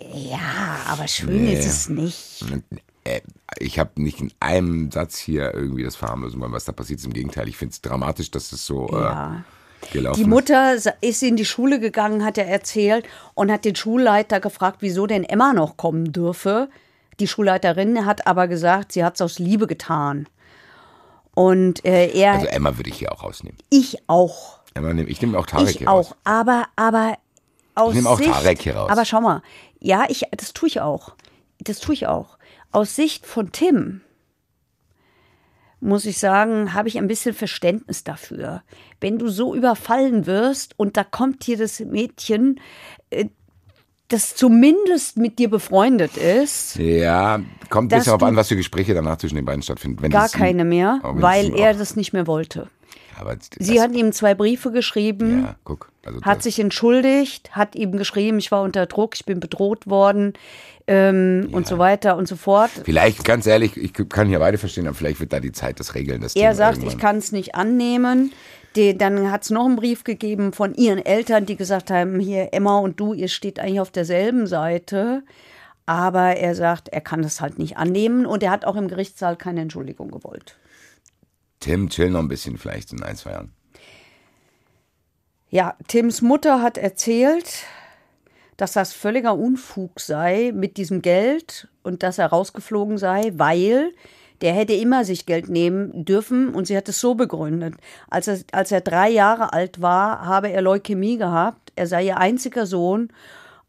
Ja, aber schön Nee. ist es nicht. Äh, Ich habe nicht in einem Satz hier irgendwie das verharmlosen wollen, was da passiert ist. Im Gegenteil, ich finde es dramatisch, dass das so Ja. äh, gelaufen Die. Mutter ist in die Schule gegangen, hat er erzählt, und hat den Schulleiter gefragt, wieso denn Emma noch kommen dürfe. Die Schulleiterin hat aber gesagt, sie hat es aus Liebe getan. Und äh, er, Also Emma würde ich hier auch rausnehmen. ich auch. Emma nehm, ich nehme auch Tarek Ich hier auch. raus. Aber, aber aus Ich nehm auch Sicht, Tarek hier raus. Aber schau mal, ja, ich, das tue ich auch. Das tue ich auch. Aus Sicht von Tim muss ich sagen, habe ich ein bisschen Verständnis dafür. Wenn du so überfallen wirst und da kommt hier das Mädchen, äh, das zumindest mit dir befreundet ist. Ja, kommt ein bisschen darauf an, was für Gespräche danach zwischen den beiden stattfinden. Wenn Gar keine mehr, wenn weil ihm er auch- das nicht mehr wollte. Aber Sie das- hat ihm zwei Briefe geschrieben, Ja, guck. Also hat das- sich entschuldigt, hat ihm geschrieben, ich war unter Druck, ich bin bedroht worden ähm, und so weiter und so fort. Vielleicht, ganz ehrlich, ich kann hier beide verstehen, aber vielleicht wird da die Zeit das regeln. Das Er Thema sagt, irgendwann. ich kann es nicht annehmen. Die, dann hat es noch einen Brief gegeben von ihren Eltern, die gesagt haben, hier Emma und du, ihr steht eigentlich auf derselben Seite. Aber er sagt, er kann das halt nicht annehmen und er hat auch im Gerichtssaal keine Entschuldigung gewollt. Tim, chill noch ein bisschen vielleicht in ein, zwei Jahren. Ja, Tims Mutter hat erzählt, dass das völliger Unfug sei mit diesem Geld und dass er rausgeflogen sei, weil der hätte immer sich Geld nehmen dürfen und sie hat es so begründet. Als er, als er drei Jahre alt war, habe er Leukämie gehabt, er sei ihr einziger Sohn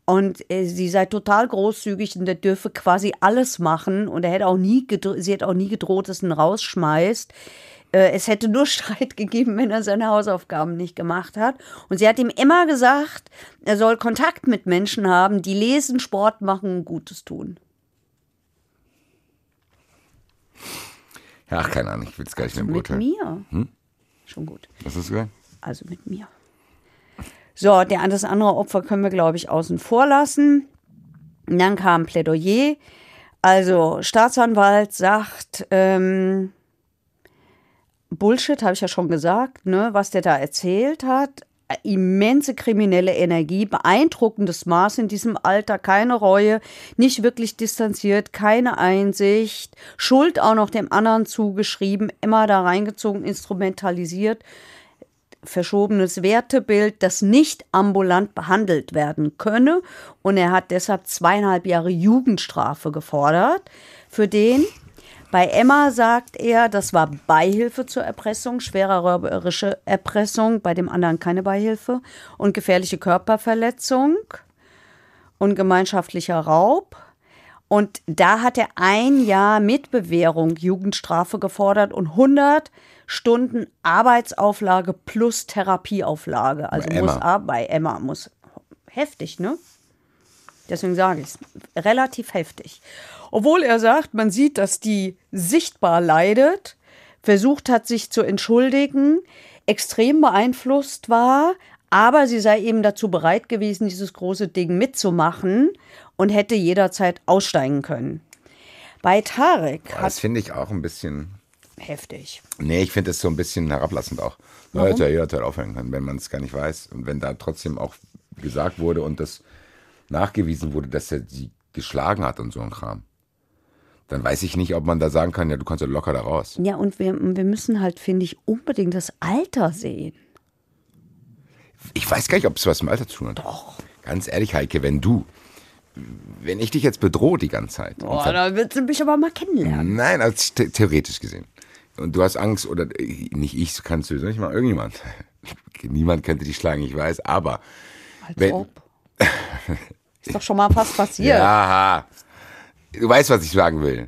und äh, sie sei total großzügig und er dürfe quasi alles machen und er hätte auch nie, sie hätte auch nie gedroht, dass ihn rausschmeißt. Äh, Es hätte nur Streit gegeben, wenn er seine Hausaufgaben nicht gemacht hat. Und sie hat ihm immer gesagt, er soll Kontakt mit Menschen haben, die lesen, Sport machen und Gutes tun. Ja, Ach, keine Ahnung, ich will es gar nicht mehr Mit beurteilen. mir. Schon gut. Was ist das? Also mit mir. So, der, das andere Opfer können wir, glaube ich, außen vor lassen. Und dann kam Plädoyer. Also, Staatsanwalt sagt, ähm, Bullshit, habe ich ja schon gesagt, ne, was der da erzählt hat. Immense kriminelle Energie, beeindruckendes Maß in diesem Alter, keine Reue, nicht wirklich distanziert, keine Einsicht, Schuld auch noch dem anderen zugeschrieben, immer da reingezogen, instrumentalisiert verschobenes Wertebild, das nicht ambulant behandelt werden könne. Und er hat deshalb zweieinhalb Jahre Jugendstrafe gefordert für den. Bei Emma sagt er, das war Beihilfe zur Erpressung, schwerer räuberische Erpressung, bei dem anderen keine Beihilfe und gefährliche Körperverletzung und gemeinschaftlicher Raub. Und da hat er ein Jahr mit Bewährung Jugendstrafe gefordert und 100 Stunden Arbeitsauflage plus Therapieauflage. Also Bei muss Emma. bei Emma muss heftig, ne? Deswegen sage ich es. Relativ heftig. Obwohl er sagt, man sieht, dass die sichtbar leidet, versucht hat, sich zu entschuldigen, extrem beeinflusst war, aber sie sei eben dazu bereit gewesen, dieses große Ding mitzumachen und hätte jederzeit aussteigen können. Bei Tarek Das hat finde ich auch ein bisschen. heftig. Nee, ich finde das so ein bisschen herablassend auch. Da hätte ja jederzeit aufhören können, wenn man es gar nicht weiß. Und wenn da trotzdem auch gesagt wurde und das nachgewiesen wurde, dass er sie geschlagen hat und so ein Kram, dann weiß ich nicht, ob man da sagen kann, ja, du kannst ja locker da raus. Ja, und wir, wir müssen halt, finde ich, unbedingt das Alter sehen. Ich weiß gar nicht, ob es was mit dem Alter zu tun hat. Doch. Ganz ehrlich, Heike, wenn du, wenn ich dich jetzt bedrohe die ganze Zeit. und Boah, ver- da wird sie mich aber mal kennenlernen. Nein, als the theoretisch gesehen. Und du hast Angst, oder nicht ich, kannst du nicht mal irgendjemand. Niemand könnte dich schlagen, ich weiß, aber. Als wenn- ob. Ist doch schon mal fast passiert. Ja, du weißt, was ich sagen will.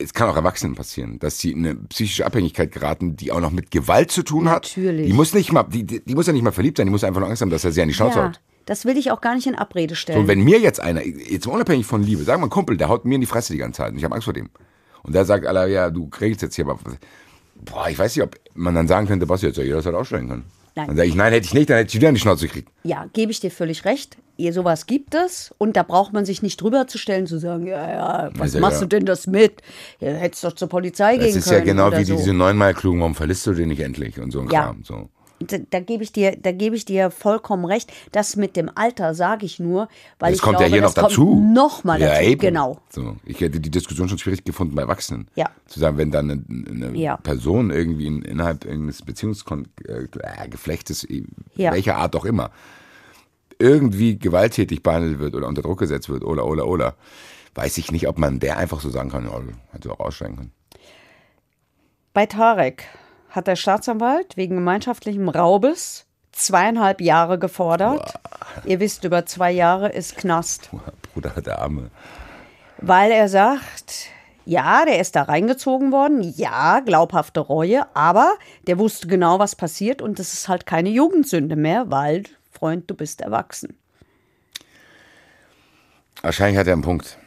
Es kann auch Erwachsenen passieren, dass sie in eine psychische Abhängigkeit geraten, die auch noch mit Gewalt zu tun hat. Natürlich. Die muss nicht mal, die, die muss ja nicht mal verliebt sein, die muss einfach nur Angst haben, dass er sie an die Schnauze Ja, haut. das will ich auch gar nicht in Abrede So, stellen. und wenn mir jetzt einer, jetzt mal unabhängig von Liebe, sagen wir ein Kumpel, der haut mir in die Fresse die ganze Zeit und ich habe Angst vor dem. Und der sagt, Alter, ja, du kriegst jetzt hier, aber boah, ich weiß nicht, ob man dann sagen könnte, was jetzt ja jederzeit aussteigen können. Nein. Dann sage ich, nein, hätte ich nicht, dann hätte ich wieder die Schnauze gekriegt. ja, gebe ich dir völlig recht. Ihr sowas gibt es und da braucht man sich nicht drüber zu stellen, zu sagen, ja, ja, was Also, machst ja. du denn das mit? Ja, hättest doch zur Polizei Das gehen ist können. ja genau wie so. diese neunmal klugen, warum verlässt du den nicht endlich und so ein Ja. Kram. So. Da, da gebe ich dir, da gebe ich dir vollkommen recht. Das mit dem Alter sage ich nur, weil Das ich kommt glaube, ja hier noch dazu. Kommt noch mal ja, dazu. Eben. Genau. So. Ich hätte die Diskussion schon schwierig gefunden bei Erwachsenen. Ja. Zu sagen, wenn dann eine, eine Ja. Person irgendwie in, innerhalb eines Beziehungsgeflechtes, Ja. welcher Art auch immer, irgendwie gewalttätig behandelt wird oder unter Druck gesetzt wird oder, oder, oder, weiß ich nicht, ob man der einfach so sagen kann, ja, hätte auch aussteigen können. Bei Tarek hat der Staatsanwalt wegen gemeinschaftlichem Raubes zweieinhalb Jahre gefordert. Ihr wisst, über zwei Jahre ist Knast. Bruder, der Arme. Weil er sagt, ja, der ist da reingezogen worden, ja, glaubhafte Reue, aber der wusste genau, was passiert und das ist halt keine Jugendsünde mehr, weil, Freund, du bist erwachsen. Wahrscheinlich hat er einen Punkt.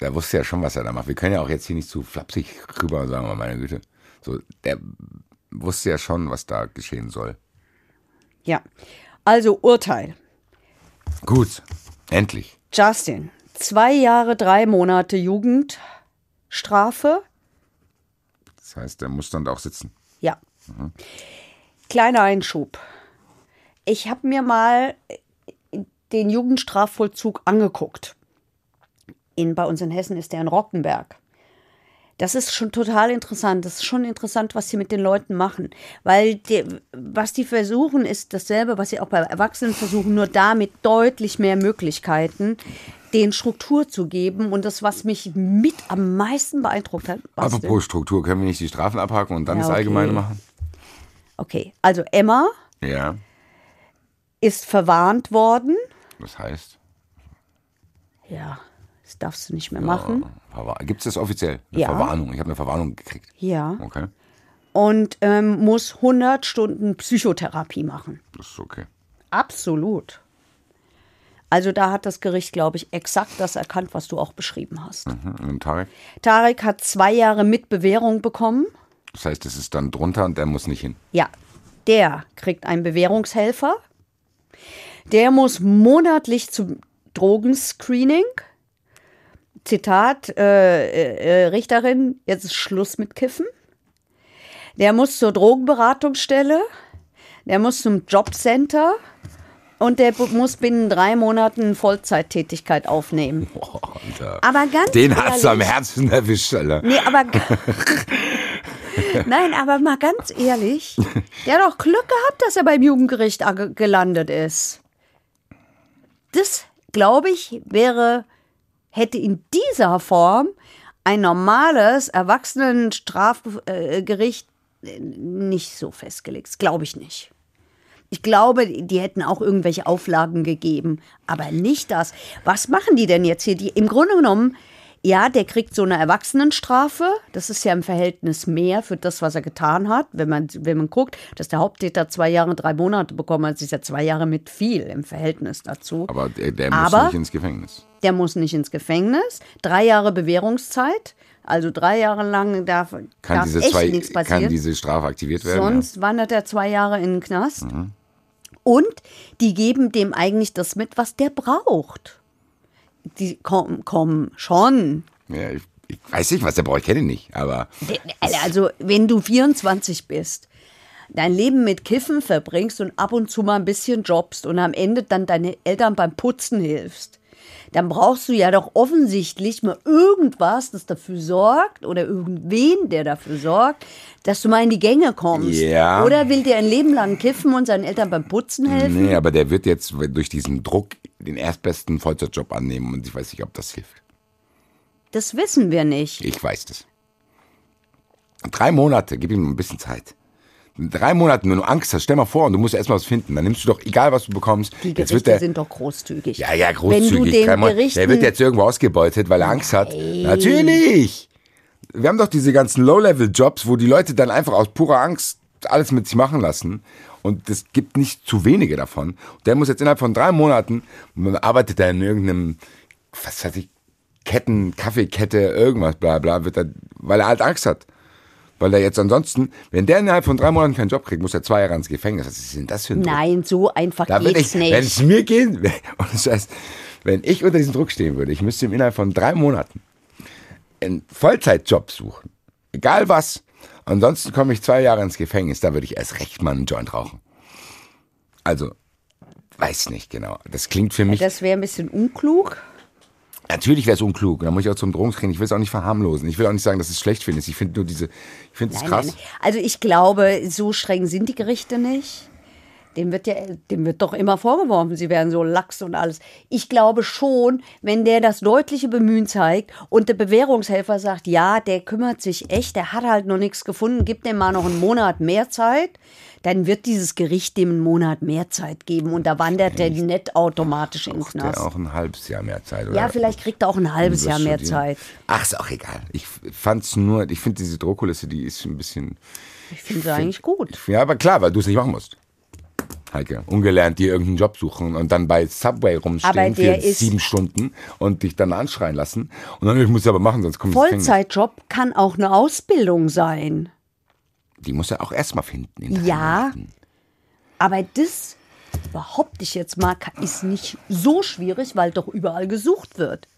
Der wusste ja schon, was er da macht. Wir können ja auch jetzt hier nicht zu flapsig rüber sagen, aber meine Güte. So, der wusste ja schon, was da geschehen soll. Ja. Also Urteil. Gut, endlich. Justin, zwei Jahre, drei Monate Jugendstrafe. Das heißt, der muss dann da auch sitzen. Ja. Kleiner Einschub. Ich habe mir mal den Jugendstrafvollzug angeguckt. In, bei uns in Hessen ist der in Rockenberg. Das ist schon total interessant. Das ist schon interessant, was sie mit den Leuten machen. Weil die, was die versuchen, ist dasselbe, was sie auch bei Erwachsenen versuchen, nur damit deutlich mehr Möglichkeiten, den Struktur zu geben. Und das, was mich mit am meisten beeindruckt hat. was Apropos Struktur, können wir nicht die Strafen abhaken und dann Ja, das okay. Allgemeine machen? Okay, also Emma Ja, ist verwarnt worden. das heißt. Ja, das darfst du nicht mehr machen. Gibt es das offiziell? Eine Ja. Verwarnung. Ich habe eine Verwarnung gekriegt. Ja. Okay, Und ähm, muss 100 Stunden Psychotherapie machen. das ist okay. Absolut. Also da hat das Gericht, glaube ich, exakt das erkannt, was du auch beschrieben hast. Mhm. Und Tarek? Tarek hat zwei Jahre mit Bewährung bekommen. Das heißt, es ist dann drunter und der muss nicht hin. Ja, der kriegt einen Bewährungshelfer. Der muss monatlich zum Drogenscreening. Zitat, äh, äh, Richterin, jetzt ist Schluss mit Kiffen. Der muss zur Drogenberatungsstelle. Der muss zum Jobcenter. Und der muss binnen drei Monaten Vollzeittätigkeit aufnehmen. Boah. Aber ganz Den hast du am Herzen erwischt, Alter. Nee, aber. Nein, aber mal ganz ehrlich. Der hat doch Glück gehabt, dass er beim Jugendgericht gelandet ist. Das, glaube ich, wäre, hätte in dieser Form ein normales Erwachsenenstrafgericht äh, nicht so festgelegt. Das glaube ich nicht. Ich glaube, die hätten auch irgendwelche Auflagen gegeben, aber nicht das. Was machen die denn jetzt hier? Die, Im Grunde genommen, ja, der kriegt so eine Erwachsenenstrafe. Das ist ja im Verhältnis mehr für das, was er getan hat. Wenn man, wenn man guckt, dass der Haupttäter zwei Jahre, drei Monate bekommen hat, ist ja zwei Jahre mit viel im Verhältnis dazu. Aber der, der muss Aber- nicht ins Gefängnis. Der muss nicht ins Gefängnis. Drei Jahre Bewährungszeit. Also drei Jahre lang darf, Kann, darf diese, echt zwei, nichts kann passieren. diese Strafe aktiviert werden? Sonst wandert er zwei Jahre in den Knast. Und die geben dem eigentlich das mit, was der braucht. Die kommen komm, schon. ja. Ich, ich weiß nicht, was der braucht. Ich kenne ihn nicht. Aber Also, wenn du 24 bist, dein Leben mit Kiffen verbringst und ab und zu mal ein bisschen jobbst und am Ende dann deine Eltern beim Putzen hilfst, dann brauchst du ja doch offensichtlich mal irgendwas, das dafür sorgt oder irgendwen, der dafür sorgt, dass du mal in die Gänge kommst. Ja. Oder will dir ein Leben lang kiffen und seinen Eltern beim Putzen helfen? nee, aber der wird jetzt durch diesen Druck den erstbesten Vollzeitjob annehmen und ich weiß nicht, ob das hilft. Das wissen wir nicht. Ich weiß das. Drei Monate, gib ihm ein bisschen Zeit. In drei Monaten, wenn du Angst hast, stell mal vor, und du musst erst mal was finden, dann nimmst du doch, egal was du bekommst, Die jetzt wird Gerichte der, sind doch großzügig. ja, ja, Wenn großzügig. du den Monate. Der wird jetzt irgendwo ausgebeutet, weil er Angst hat. Natürlich! Wir haben doch diese ganzen Low-Level-Jobs, wo die Leute dann einfach aus purer Angst alles mit sich machen lassen. Und es gibt nicht zu wenige davon. Der muss jetzt innerhalb von drei Monaten, man arbeitet er in irgendeinem, was weiß ich, Ketten, Kaffeekette, irgendwas, bla bla, wird er, weil er halt Angst hat. Weil er jetzt ansonsten, wenn der innerhalb von drei Monaten keinen Job kriegt, muss er zwei Jahre ins Gefängnis. Was ist denn das für ein Druck? Nein, so einfach Da geht's ich, wenn nicht. es mir geht, und das heißt, wenn ich unter diesem Druck stehen würde, ich müsste ihm innerhalb von drei Monaten einen Vollzeitjob suchen. Egal was. Ansonsten komme ich zwei Jahre ins Gefängnis, da würde ich erst recht mal einen Joint rauchen. Also, weiß nicht genau. Das klingt für mich, Das wäre ein bisschen unklug. Natürlich wäre es unklug. Da muss ich auch zum Drogentraining. Ich will es auch nicht verharmlosen. Ich will auch nicht sagen, dass es schlecht finde. Ich finde nur diese, ich finde es krass. nein. Also ich glaube, so streng sind die Gerichte nicht. Dem wird ja, dem wird doch immer vorgeworfen, sie wären so lax und alles. Ich glaube schon, wenn der das deutliche Bemühen zeigt und der Bewährungshelfer sagt, ja, der kümmert sich echt, der hat halt noch nichts gefunden, gibt dem mal noch einen Monat mehr Zeit, dann wird dieses Gericht dem einen Monat mehr Zeit geben und da wandert der nicht automatisch ins Braucht der Knast. auch ein halbes Jahr mehr Zeit. Oder? Ja, vielleicht kriegt er auch ein halbes Jahr mehr. Zeit. Ach, ist auch egal. Ich fand's nur, ich finde diese Drohkulisse, die ist ein bisschen. Ich finde sie eigentlich gut. Ja, aber klar, weil du es nicht machen musst. Heike, ungelernt dir irgendeinen Job suchen und dann bei Subway rumstehen für sieben Stunden und dich dann anschreien lassen. Und dann, ich muss aber machen, sonst kommt. Vollzeitjob kann auch eine Ausbildung sein. Die muss er auch erstmal finden. Ja. Aber das, behaupte ich jetzt mal, ist nicht so schwierig, weil doch überall gesucht wird.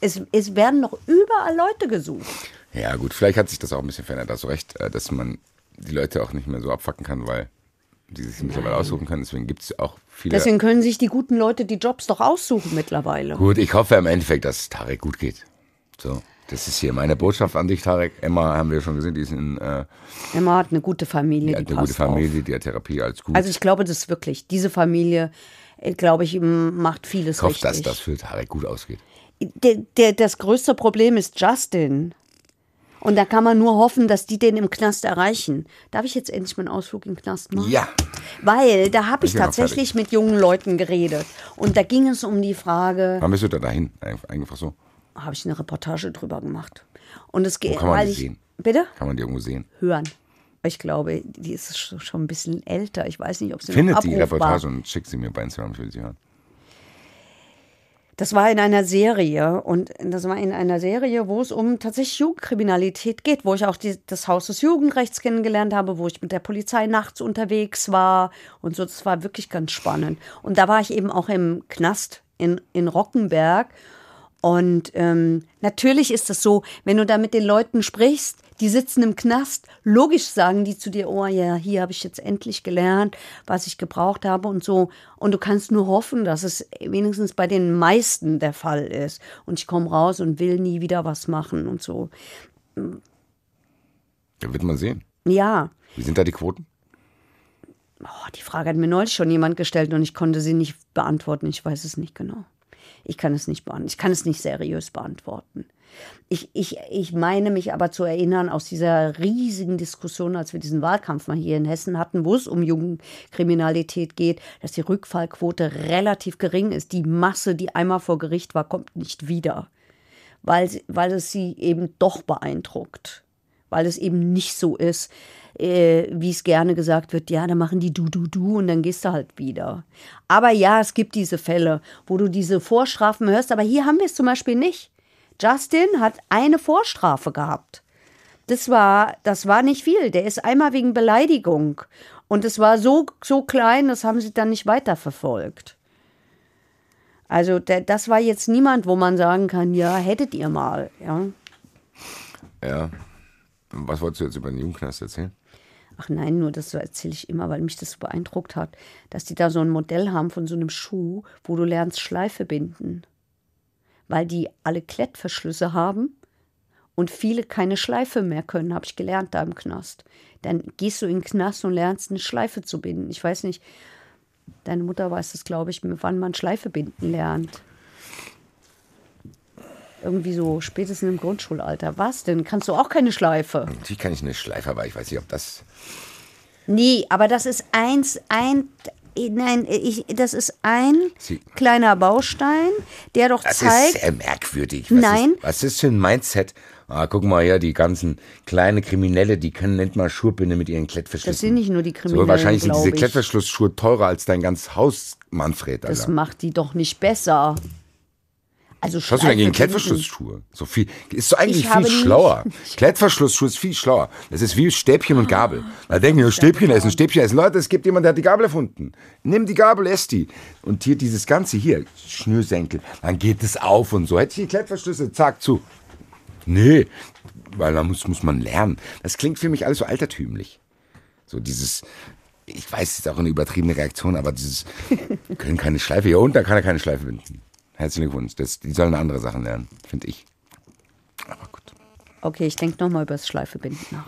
Es, es werden noch überall Leute gesucht. Ja, gut, vielleicht hat sich das auch ein bisschen verändert. Hast du recht, äh, dass man die Leute auch nicht mehr so abfacken kann, weil die sich mittlerweile aussuchen können. Deswegen gibt es auch viele. Deswegen können sich die guten Leute die Jobs doch aussuchen mittlerweile. Gut, ich hoffe im Endeffekt, dass es Tarek gut geht. So, das ist hier meine Botschaft an dich, Tarek. Emma haben wir schon gesehen, die ist in, äh, Emma hat eine gute Familie, die hat eine gute passt auf. Familie, die hat Therapie, alles gut. Also ich glaube das wirklich. Diese Familie, äh, glaube ich, macht vieles ich hoffe, dass richtig. das für Tarek gut ausgeht. der, der, das größte Problem ist Justin. Und da kann man nur hoffen, dass die den im Knast erreichen. Darf ich jetzt endlich meinen Ausflug in den Knast machen? Ja, Weil da habe ich Ich tatsächlich mit jungen Leuten geredet. Und da ging es um die Frage, wann bist du da dahin? Ein- Einfach so. habe ich eine Reportage drüber gemacht. Und es geht, kann man die ich, sehen? Bitte? Kann man die irgendwo sehen? Hören. Ich glaube, die ist sch- schon ein bisschen älter. Ich weiß nicht, ob sie Findet noch die Reportage und schickt sie mir bei Instagram, ich will sie hören. Das war in einer Serie und das war in einer Serie, wo es um tatsächlich Jugendkriminalität geht, wo ich auch die, das Haus des Jugendrechts kennengelernt habe, wo ich mit der Polizei nachts unterwegs war und so. Das war wirklich ganz spannend. Und da war ich eben auch im Knast in, in Rockenberg. Und ähm, natürlich ist es so, wenn du da mit den Leuten sprichst, die sitzen im Knast, logisch sagen die zu dir, oh ja, hier habe ich jetzt endlich gelernt, was ich gebraucht habe und so. Und du kannst nur hoffen, dass es wenigstens bei den meisten der Fall ist. Und ich komme raus und will nie wieder was machen und so. Ja, wird man sehen. Ja, Wie sind da die Quoten? oh, die Frage hat mir neulich schon jemand gestellt und ich konnte sie nicht beantworten. Ich weiß es nicht genau. Ich kann es nicht beantworten. Ich kann es nicht seriös beantworten. Ich, ich, ich meine mich aber zu erinnern aus dieser riesigen Diskussion, als wir diesen Wahlkampf mal hier in Hessen hatten, wo es um Jugendkriminalität geht, dass die Rückfallquote relativ gering ist. Die Masse, die einmal vor Gericht war, kommt nicht wieder, weil, weil es sie eben doch beeindruckt. Weil es eben nicht so ist, äh, wie es gerne gesagt wird, ja, dann machen die du, du, du und dann gehst du halt wieder. Aber ja, es gibt diese Fälle, wo du diese Vorstrafen hörst, aber hier haben wir es zum Beispiel nicht. Justin hat eine Vorstrafe gehabt. Das war, das war nicht viel. Der ist einmal wegen Beleidigung. Und es war so, so klein, das haben sie dann nicht weiterverfolgt. Also das war jetzt niemand, wo man sagen kann, ja, hättet ihr mal. Ja. Ja. Was wolltest du jetzt über den Jugendknast erzählen? Ach nein, nur das erzähle ich immer, weil mich das so beeindruckt hat, dass die da so ein Modell haben von so einem Schuh, wo du lernst Schleife binden. Weil die alle Klettverschlüsse haben und viele keine Schleife mehr können, habe ich gelernt da im Knast. Dann gehst du in den Knast und lernst eine Schleife zu binden. Ich weiß nicht, deine Mutter weiß das, glaube ich, wann man Schleife binden lernt. Irgendwie so spätestens im Grundschulalter. Was denn? Kannst du auch keine Schleife? Natürlich kann ich eine Schleife, aber ich weiß nicht, ob das. Nee, aber das ist eins, ein, nein, ich, das ist ein Sie- kleiner Baustein, der doch Das zeigt, ist sehr merkwürdig. Was Nein. Ist, was ist für ein Mindset? Ah, guck mal hier, die ganzen kleine Kriminelle, die können nicht mal Schuhbinde mit ihren Klettverschlüssen. das sind nicht nur die Kriminellen, So, wahrscheinlich sind diese. Klettverschlussschuhe teurer als dein ganz Haus, Manfred, Das Alter. macht die doch nicht besser. Also Was hast du denn gegen Klettverschlussschuhe? So viel, ist doch eigentlich viel schlauer. Klettverschlussschuhe ist viel schlauer. Das ist wie Stäbchen und Gabel. Da denken wir, Stäbchen essen, Stäbchen essen. Leute, es gibt jemanden, der hat die Gabel erfunden. Nimm die Gabel, ess die. Und hier dieses Ganze hier, Schnürsenkel, dann geht es auf und so. Hätte ich die Klettverschlüsse, zack, zu. Nee, weil da muss, muss man lernen. Das klingt für mich alles so altertümlich. So dieses, ich weiß, es ist auch eine übertriebene Reaktion, aber dieses, können keine Schleife, und, da kann er keine Schleife binden. Herzlichen Glückwunsch, das, die sollen andere Sachen lernen, finde ich. Aber gut. Okay, ich denke nochmal über das Schleifebinden nach.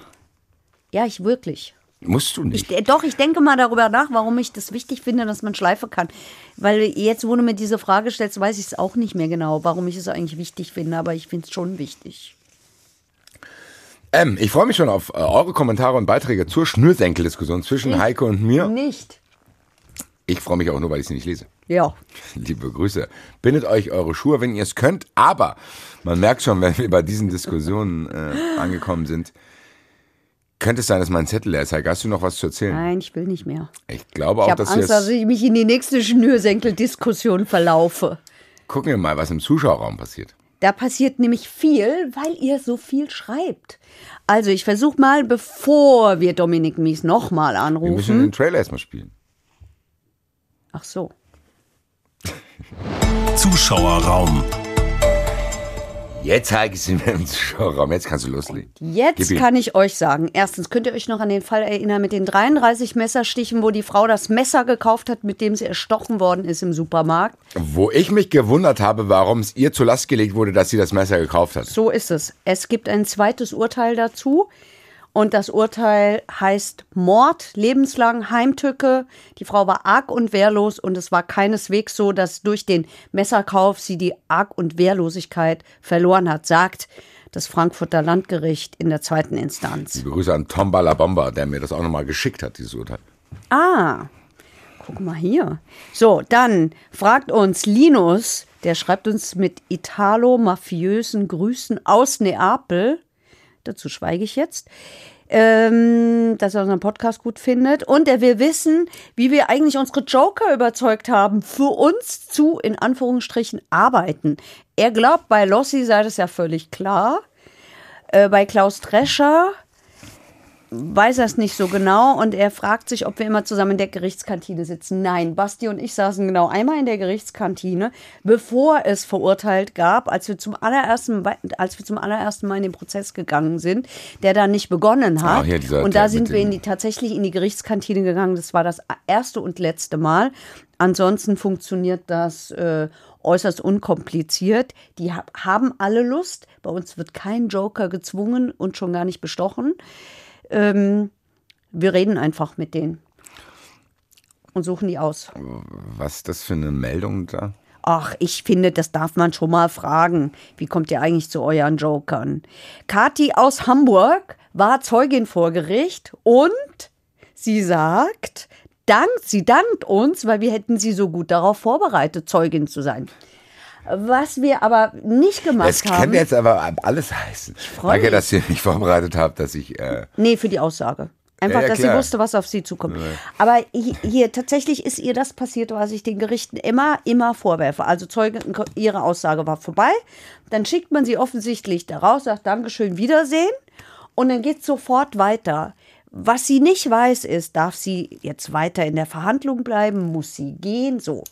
Ja, ich wirklich. Musst du Ich, nicht. äh, doch, ich denke mal darüber nach, warum ich das wichtig finde, dass man Schleife kann. Weil jetzt, wo du mir diese Frage stellst, weiß ich es auch nicht mehr genau, warum ich es eigentlich wichtig finde, aber ich finde es schon wichtig. Ähm, ich freue mich schon auf äh, eure Kommentare und Beiträge zur Schnürsenkel-Diskussion zwischen Heike und mir. Nicht. Ich freue mich auch nur, weil ich sie nicht lese. Ja. Liebe Grüße. Bindet euch eure Schuhe, wenn ihr es könnt. Aber man merkt schon, wenn wir bei diesen Diskussionen äh, angekommen sind, könnte es sein, dass mein Zettel leer ist. Heike, hast du noch was zu erzählen? Nein, ich will nicht mehr. Ich glaube auch, Ich dass Angst, dass ich mich in die nächste Schnürsenkel-Diskussion verlaufe. Gucken wir mal, was im Zuschauerraum passiert. Da passiert nämlich viel, weil ihr so viel schreibt. Also ich versuche mal, bevor wir Dominik Mies nochmal Wir müssen anrufen. den Trailer erstmal spielen. Ach so. Zuschauerraum. Jetzt, Heike, sind wir im Zuschauerraum. Jetzt kannst du loslegen. Jetzt kann ich euch sagen, erstens könnt ihr euch noch an den Fall erinnern mit den 33 Messerstichen, wo die Frau das Messer gekauft hat, mit dem sie erstochen worden ist im Supermarkt. Wo ich mich gewundert habe, warum es ihr zur Last gelegt wurde, dass sie das Messer gekauft hat. So ist es. Es gibt ein zweites Urteil dazu. Und das Urteil heißt Mord, lebenslang Heimtücke. Die Frau war arg und wehrlos und es war keineswegs so, dass durch den Messerkauf sie die Arg- und Wehrlosigkeit verloren hat, sagt das Frankfurter Landgericht in der zweiten Instanz. Grüße an Tom Ballabomba, der mir das auch nochmal geschickt hat, dieses Urteil. Ah, guck mal hier. So, dann fragt uns Linus, der schreibt uns mit italo-mafiösen Grüßen aus Neapel. Dazu schweige ich jetzt. Ähm, dass er unseren Podcast gut findet. Und er will wissen, wie wir eigentlich unsere Joker überzeugt haben, für uns zu, in Anführungsstrichen, arbeiten. Er glaubt, bei Lossi sei das ja völlig klar. Äh, bei Klaus Drescher weiß er es nicht so genau und er fragt sich, ob wir immer zusammen in der Gerichtskantine sitzen. Nein, Basti und ich saßen genau einmal in der Gerichtskantine, bevor es verurteilt gab, als wir zum allerersten, als wir zum allerersten Mal in den Prozess gegangen sind, der da nicht begonnen hat. Ah, hier dieser und da sind wir in die, tatsächlich in die Gerichtskantine gegangen. Das war das erste und letzte Mal. Ansonsten funktioniert das äh, äußerst unkompliziert. Die ha haben alle Lust. Bei uns wird kein Joker gezwungen und schon gar nicht bestochen. Ähm, wir reden einfach mit denen und suchen die aus. Was ist das für eine Meldung da? Ach, ich finde, das darf man schon mal fragen. Wie kommt ihr eigentlich zu euren Jokern? Kathi aus Hamburg war Zeugin vor Gericht und sie sagt, dankt, sie dankt uns, weil wir hätten sie so gut darauf vorbereitet, Zeugin zu sein. Was wir aber nicht gemacht Es kann haben. jetzt aber alles heißen. Danke, mich. dass ihr mich vorbereitet habt, dass ich. Äh, Nee, für die Aussage. Einfach, Ja, ja, dass sie wusste, was auf sie zukommt. Aber hi- hier, tatsächlich ist ihr das passiert, was ich den Gerichten immer, immer vorwerfe. Also Zeugen, ihre Aussage war vorbei. Dann schickt man sie offensichtlich da raus, sagt Dankeschön, Wiedersehen. Und dann geht es sofort weiter. Was sie nicht weiß, ist, darf sie jetzt weiter in der Verhandlung bleiben? Muss sie gehen? So.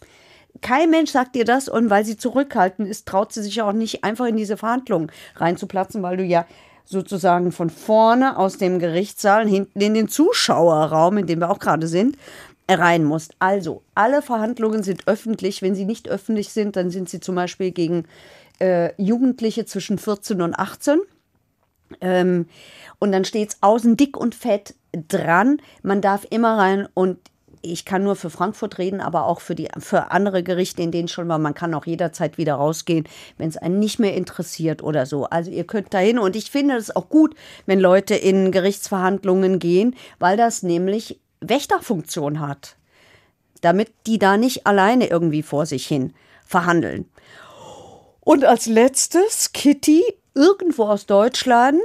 Kein Mensch sagt dir das und weil sie zurückhaltend ist, traut sie sich auch nicht einfach in diese Verhandlungen reinzuplatzen, weil du ja sozusagen von vorne aus dem Gerichtssaal hinten in den Zuschauerraum, in dem wir auch gerade sind, rein musst. Also, alle Verhandlungen sind öffentlich. Wenn sie nicht öffentlich sind, dann sind sie zum Beispiel gegen äh, Jugendliche zwischen 14 und 18. Ähm, und dann steht es außen dick und fett dran. Man darf immer rein und ich kann nur für Frankfurt reden, aber auch für, die, für andere Gerichte, in denen schon war. Man kann auch jederzeit wieder rausgehen, wenn es einen nicht mehr interessiert oder so. Also ihr könnt dahin und ich finde es auch gut, wenn Leute in Gerichtsverhandlungen gehen, weil das nämlich Wächterfunktion hat. Damit die da nicht alleine irgendwie vor sich hin verhandeln. Und als letztes, Kitty, irgendwo aus Deutschland.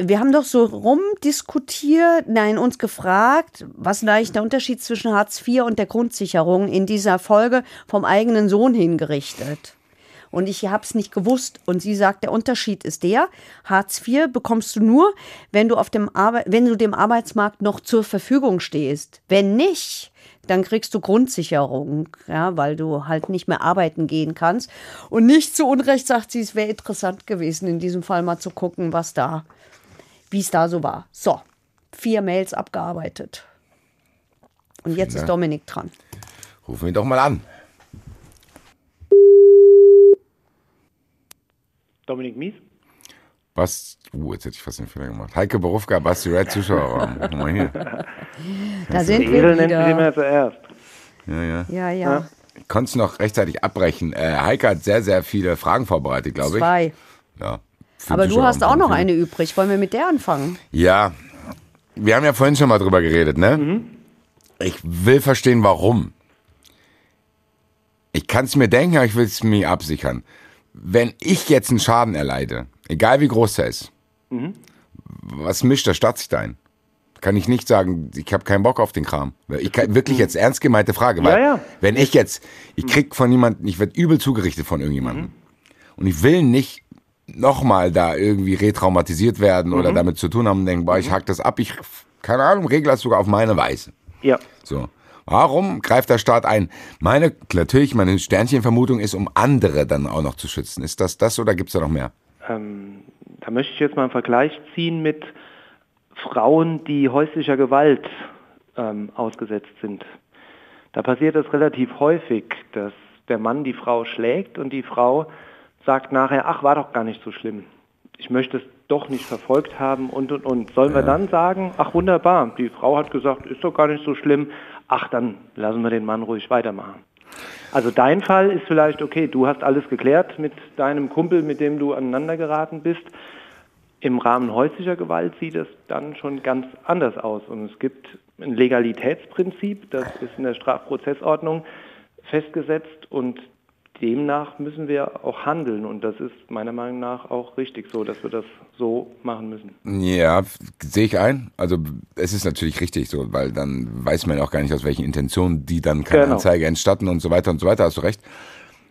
Wir haben doch so rumdiskutiert, nein, uns gefragt, was eigentlich der Unterschied zwischen Hartz IV und der Grundsicherung in dieser Folge vom eigenen Sohn hingerichtet. Und ich habe es nicht gewusst. Und sie sagt, der Unterschied ist der, Hartz IV bekommst du nur, wenn du, auf dem wenn du dem Arbeitsmarkt noch zur Verfügung stehst. Wenn nicht, dann kriegst du Grundsicherung, ja, weil du halt nicht mehr arbeiten gehen kannst. Und nicht zu Unrecht sagt sie, es wäre interessant gewesen, in diesem Fall mal zu gucken, was da, wie es da so war. So, vier Mails abgearbeitet. Und jetzt Dank. ist Dominik dran. rufen wir doch mal an. Dominik Mies? Was? Uh, jetzt hätte ich fast den Fehler gemacht. Heike Berufka, Basti Red, Zuschauerraum. Guck mal hier. Da sind wir Esel nennt sie wieder. immer zuerst. Ja, ja. Ja, ja, Ich konnte es noch rechtzeitig abbrechen. Äh, Heike hat sehr, sehr viele Fragen vorbereitet, glaube ich. zwei. Ja. Aber du hast auch noch eine übrig. Wollen wir mit der anfangen? Ja, wir haben ja vorhin schon mal drüber geredet, ne? Ich will verstehen, warum. Ich kann es mir denken, aber ich will es mir absichern. Wenn ich jetzt einen Schaden erleide, egal wie groß der ist, was mischt der Staat sich da ein? Kann ich nicht sagen, ich habe keinen Bock auf den Kram. Ich kann, wirklich jetzt ernst gemeinte Frage, weil Ja, ja. wenn ich jetzt, ich krieg von jemandem, ich werde übel zugerichtet von irgendjemandem und ich will nicht nochmal da irgendwie retraumatisiert werden oder damit zu tun haben und denken, boah, ich hack das ab, ich, keine Ahnung, regle das sogar auf meine Weise. Ja. So. Warum greift der Staat ein? Meine, natürlich, meine Sternchenvermutung ist, um andere dann auch noch zu schützen. Ist das das oder gibt's da noch mehr? Ähm, da möchte ich jetzt mal einen Vergleich ziehen mit Frauen, die häuslicher Gewalt ähm, ausgesetzt sind. Da passiert es relativ häufig, dass der Mann die Frau schlägt und die Frau sagt nachher, ach, war doch gar nicht so schlimm. Ich möchte es doch nicht verfolgt haben und, und, und. Sollen wir dann sagen, ach wunderbar, die Frau hat gesagt, ist doch gar nicht so schlimm, ach, dann lassen wir den Mann ruhig weitermachen. Also dein Fall ist vielleicht, okay, du hast alles geklärt mit deinem Kumpel, mit dem du aneinander geraten bist. Im Rahmen häuslicher Gewalt sieht es dann schon ganz anders aus. Und es gibt ein Legalitätsprinzip, das ist in der Strafprozessordnung festgesetzt und demnach müssen wir auch handeln. Und das ist meiner Meinung nach auch richtig so, dass wir das so machen müssen. Ja, sehe ich ein. Also es ist natürlich richtig so, weil dann weiß man auch gar nicht, aus welchen Intentionen die dann keine Genau. Anzeige entstatten und so weiter und so weiter, hast du recht.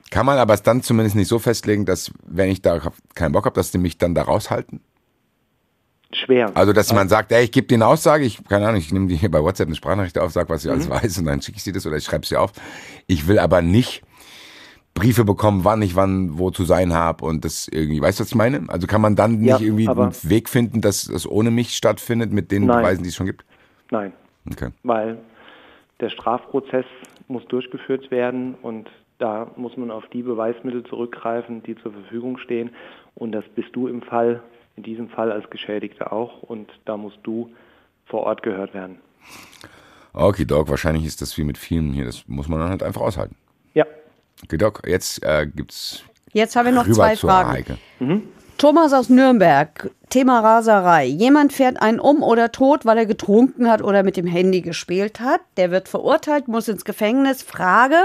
Kann man aber es dann zumindest nicht so festlegen, dass, wenn ich da keinen Bock habe, dass die mich dann da raushalten? Schwer. Also, dass man sagt, ey, ich gebe dir eine Aussage, ich, keine Ahnung, ich nehme dir hier bei WhatsApp eine Sprachnachricht auf, sag, was ich Mhm. alles weiß und dann schicke ich dir das oder ich schreibe es dir auf. Ich will aber nicht Briefe bekommen, wann ich wann wo zu sein habe und das irgendwie, weißt du, was ich meine? Also kann man dann nicht Ja, irgendwie aber- einen Weg finden, dass das ohne mich stattfindet mit den Nein. Beweisen, die es schon gibt? Nein. Okay. weil der Strafprozess muss durchgeführt werden und da muss man auf die Beweismittel zurückgreifen, die zur Verfügung stehen. Und das bist du im Fall, in diesem Fall als Geschädigter auch. Und da musst du vor Ort gehört werden. Okay, Doc, wahrscheinlich ist das wie mit vielen hier, das muss man dann halt einfach aushalten. Doc, jetzt äh, gibt's Jetzt haben wir noch rüber zwei Fragen. Heike. Thomas aus Nürnberg, Thema Raserei. Jemand fährt einen um oder tot, weil er getrunken hat oder mit dem Handy gespielt hat. Der wird verurteilt, muss ins Gefängnis. Frage,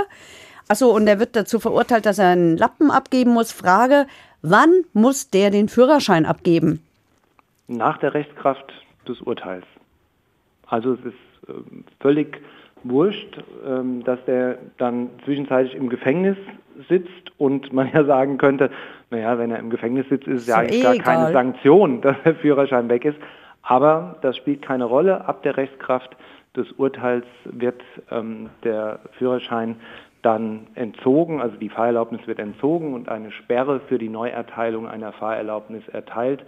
achso, und der wird dazu verurteilt, dass er einen Lappen abgeben muss. Frage, wann muss der den Führerschein abgeben? nach der Rechtskraft des Urteils. Also es ist ähm, völlig wurscht, ähm, dass der dann zwischenzeitlich im Gefängnis sitzt und man ja sagen könnte, naja, wenn er im Gefängnis sitzt, ist es ja eigentlich gar keine. Sanktion, dass der Führerschein weg ist. Aber das spielt keine Rolle. Ab der Rechtskraft des Urteils wird ähm, der Führerschein dann entzogen, also die Fahrerlaubnis wird entzogen und eine Sperre für die Neuerteilung einer Fahrerlaubnis erteilt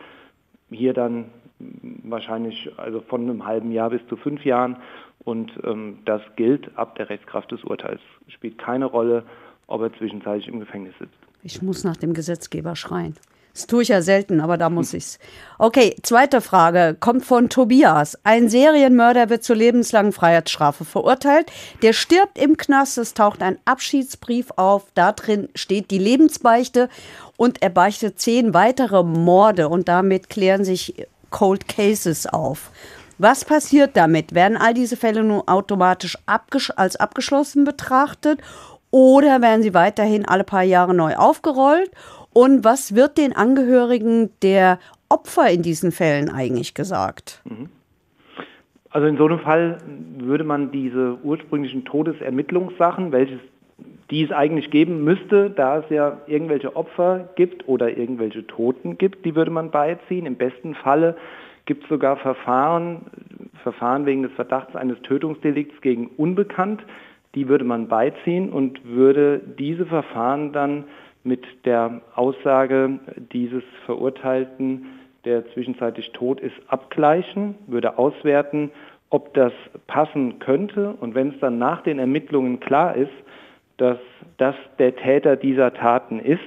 hier dann wahrscheinlich also von einem halben Jahr bis zu fünf Jahren. Und ähm, das gilt ab der Rechtskraft des Urteils. Spielt keine Rolle, ob er zwischenzeitlich im Gefängnis sitzt. Ich muss nach dem Gesetzgeber schreien. Das tue ich ja selten, aber da muss ich's. Okay, zweite Frage kommt von Tobias. Ein Serienmörder wird zur lebenslangen Freiheitsstrafe verurteilt. Der stirbt im Knast. Es taucht ein Abschiedsbrief auf. Da drin steht die Lebensbeichte und er beichtet zehn weitere Morde und damit klären sich Cold Cases auf. Was passiert damit? Werden all diese Fälle nun automatisch abgesch als abgeschlossen betrachtet oder werden sie weiterhin alle paar Jahre neu aufgerollt? Und was wird den Angehörigen der Opfer in diesen Fällen eigentlich gesagt? Also in so einem Fall würde man diese ursprünglichen Todesermittlungssachen, welches die es eigentlich geben müsste, da es ja irgendwelche Opfer gibt oder irgendwelche Toten gibt, die würde man beiziehen. Im besten Falle gibt es sogar Verfahren, Verfahren wegen des Verdachts eines Tötungsdelikts gegen Unbekannt, die würde man beiziehen und würde diese Verfahren dann mit der Aussage dieses Verurteilten, der zwischenzeitlich tot ist, abgleichen, würde auswerten, ob das passen könnte. Und wenn es dann nach den Ermittlungen klar ist, dass das der Täter dieser Taten ist,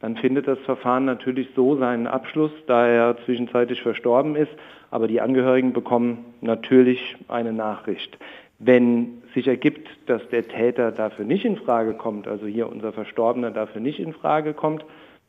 dann findet das Verfahren natürlich so seinen Abschluss, da er zwischenzeitlich verstorben ist. Aber die Angehörigen bekommen natürlich eine Nachricht. Wenn sich ergibt, dass der Täter dafür nicht in Frage kommt, also hier unser Verstorbener dafür nicht in Frage kommt,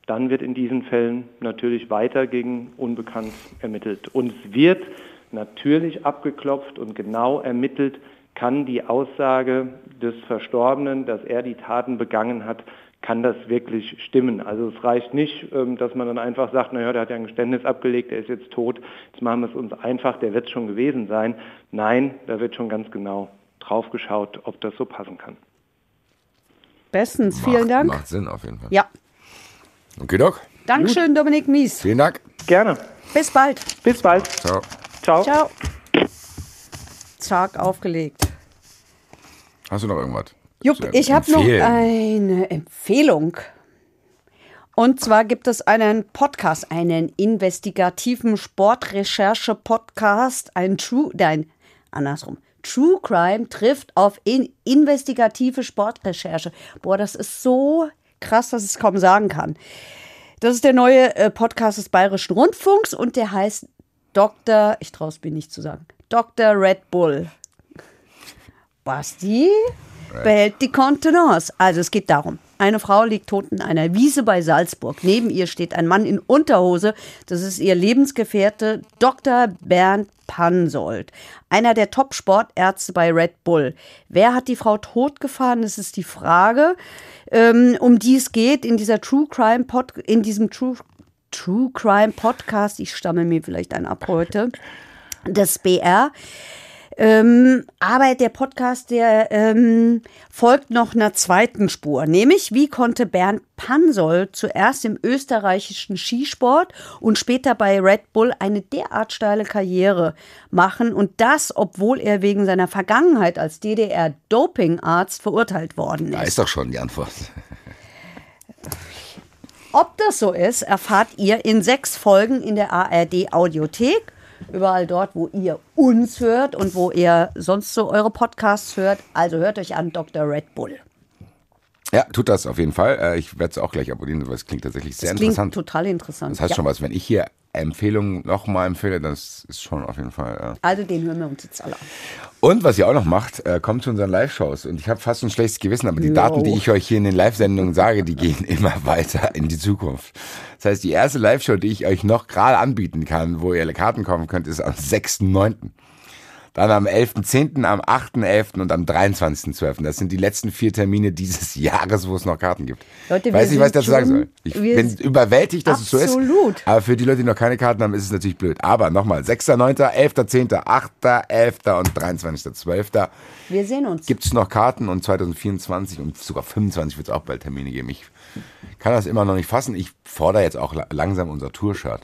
dann wird in diesen Fällen natürlich weiter gegen Unbekannt ermittelt. Und es wird natürlich abgeklopft und genau ermittelt, kann die Aussage des Verstorbenen, dass er die Taten begangen hat, kann das wirklich stimmen. Also es reicht nicht, ähm, dass man dann einfach sagt, naja, der hat ja ein Geständnis abgelegt, der ist jetzt tot, jetzt machen wir es uns einfach, der wird schon gewesen sein. Nein, da wird schon ganz genau drauf geschaut, ob das so passen kann. Bestens, vielen Dank. Macht Sinn auf jeden Fall. Ja, Okay, Doc. Dankeschön, Dominik Mies. Vielen Dank. Gerne. Bis bald. Bis bald. Ciao. Ciao. Ciao. Zack, aufgelegt. Hast du noch irgendwas? Jupp, ich habe noch eine Empfehlung. Und zwar gibt es einen Podcast, einen investigativen Sportrecherche-Podcast, ein True, nein, andersrum. True Crime trifft auf in investigative Sportrecherche. Boah, das ist so krass, dass ich es kaum sagen kann. Das ist der neue äh, Podcast des Bayerischen Rundfunks und der heißt Dr. Ich traue es mir nicht zu sagen. Dr. Red Bull. Basti behält die Kontenance. Also es geht darum. Eine Frau liegt tot in einer Wiese bei Salzburg. Neben ihr steht ein Mann in Unterhose. Das ist ihr Lebensgefährte Dr. Bernd Pansold, einer der Top-Sportärzte bei Red Bull. Wer hat die Frau totgefahren? Das ist die Frage, ähm, um die es geht in dieser True Crime Pod in diesem True True Crime Podcast. Ich stamme mir vielleicht einen ab heute. Das BR. Ähm, aber der Podcast, der ähm, folgt noch einer zweiten Spur, nämlich wie konnte Bernd Pansold zuerst im österreichischen Skisport und später bei Red Bull eine derart steile Karriere machen und das, obwohl er wegen seiner Vergangenheit als DDR-Dopingarzt verurteilt worden Da ist. ist doch schon die Antwort. Ob das so ist, erfahrt ihr in sechs Folgen in der ARD Audiothek. Überall dort, wo ihr uns hört und wo ihr sonst so eure Podcasts hört. Also hört euch an Dr. Red Bull. Ja, tut das auf jeden Fall. Äh, Ich werde es auch gleich abonnieren, weil es klingt tatsächlich sehr Das klingt interessant. total interessant. Das heißt ja. schon was, wenn ich hier Empfehlungen nochmal empfehle, das ist schon auf jeden Fall. Äh. Also den hören wir uns jetzt alle an. Und was ihr auch noch macht, äh, kommt zu unseren Live-Shows. Und ich habe fast ein schlechtes Gewissen, aber die Jo. Daten, die ich euch hier in den Live-Sendungen sage, die gehen immer weiter in die Zukunft. Das heißt, die erste Live-Show, die ich euch noch gerade anbieten kann, wo ihr Karten kaufen könnt, ist am 6.9. Dann am 11.10., am 8.11. und am 23.12. Das sind die letzten vier Termine dieses Jahres, wo es noch Karten gibt. Leute, ich weiß nicht, was ich dazu sagen soll. Ich bin überwältigt, dass es so ist. Absolut. Aber für die Leute, die noch keine Karten haben, ist es natürlich blöd. Aber nochmal, 6.9., 11.10., 8.11. und 23.12. Wir sehen uns. gibt es noch Karten und 2024 und sogar 25 wird es auch bald Termine geben. Ich kann das immer noch nicht fassen. Ich fordere jetzt auch la langsam unser Tour-Shirt.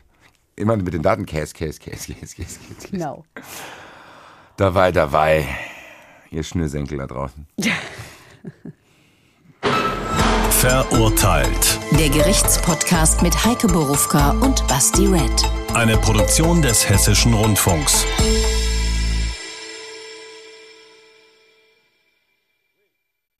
Immer mit den Daten Case, Case, Case, Case, Case, Case. Genau. Dabei, dabei. Ihr Schnürsenkel da draußen. Verurteilt. Der Gerichtspodcast mit Heike Borufka und Basti Red. Eine Produktion des Hessischen Rundfunks.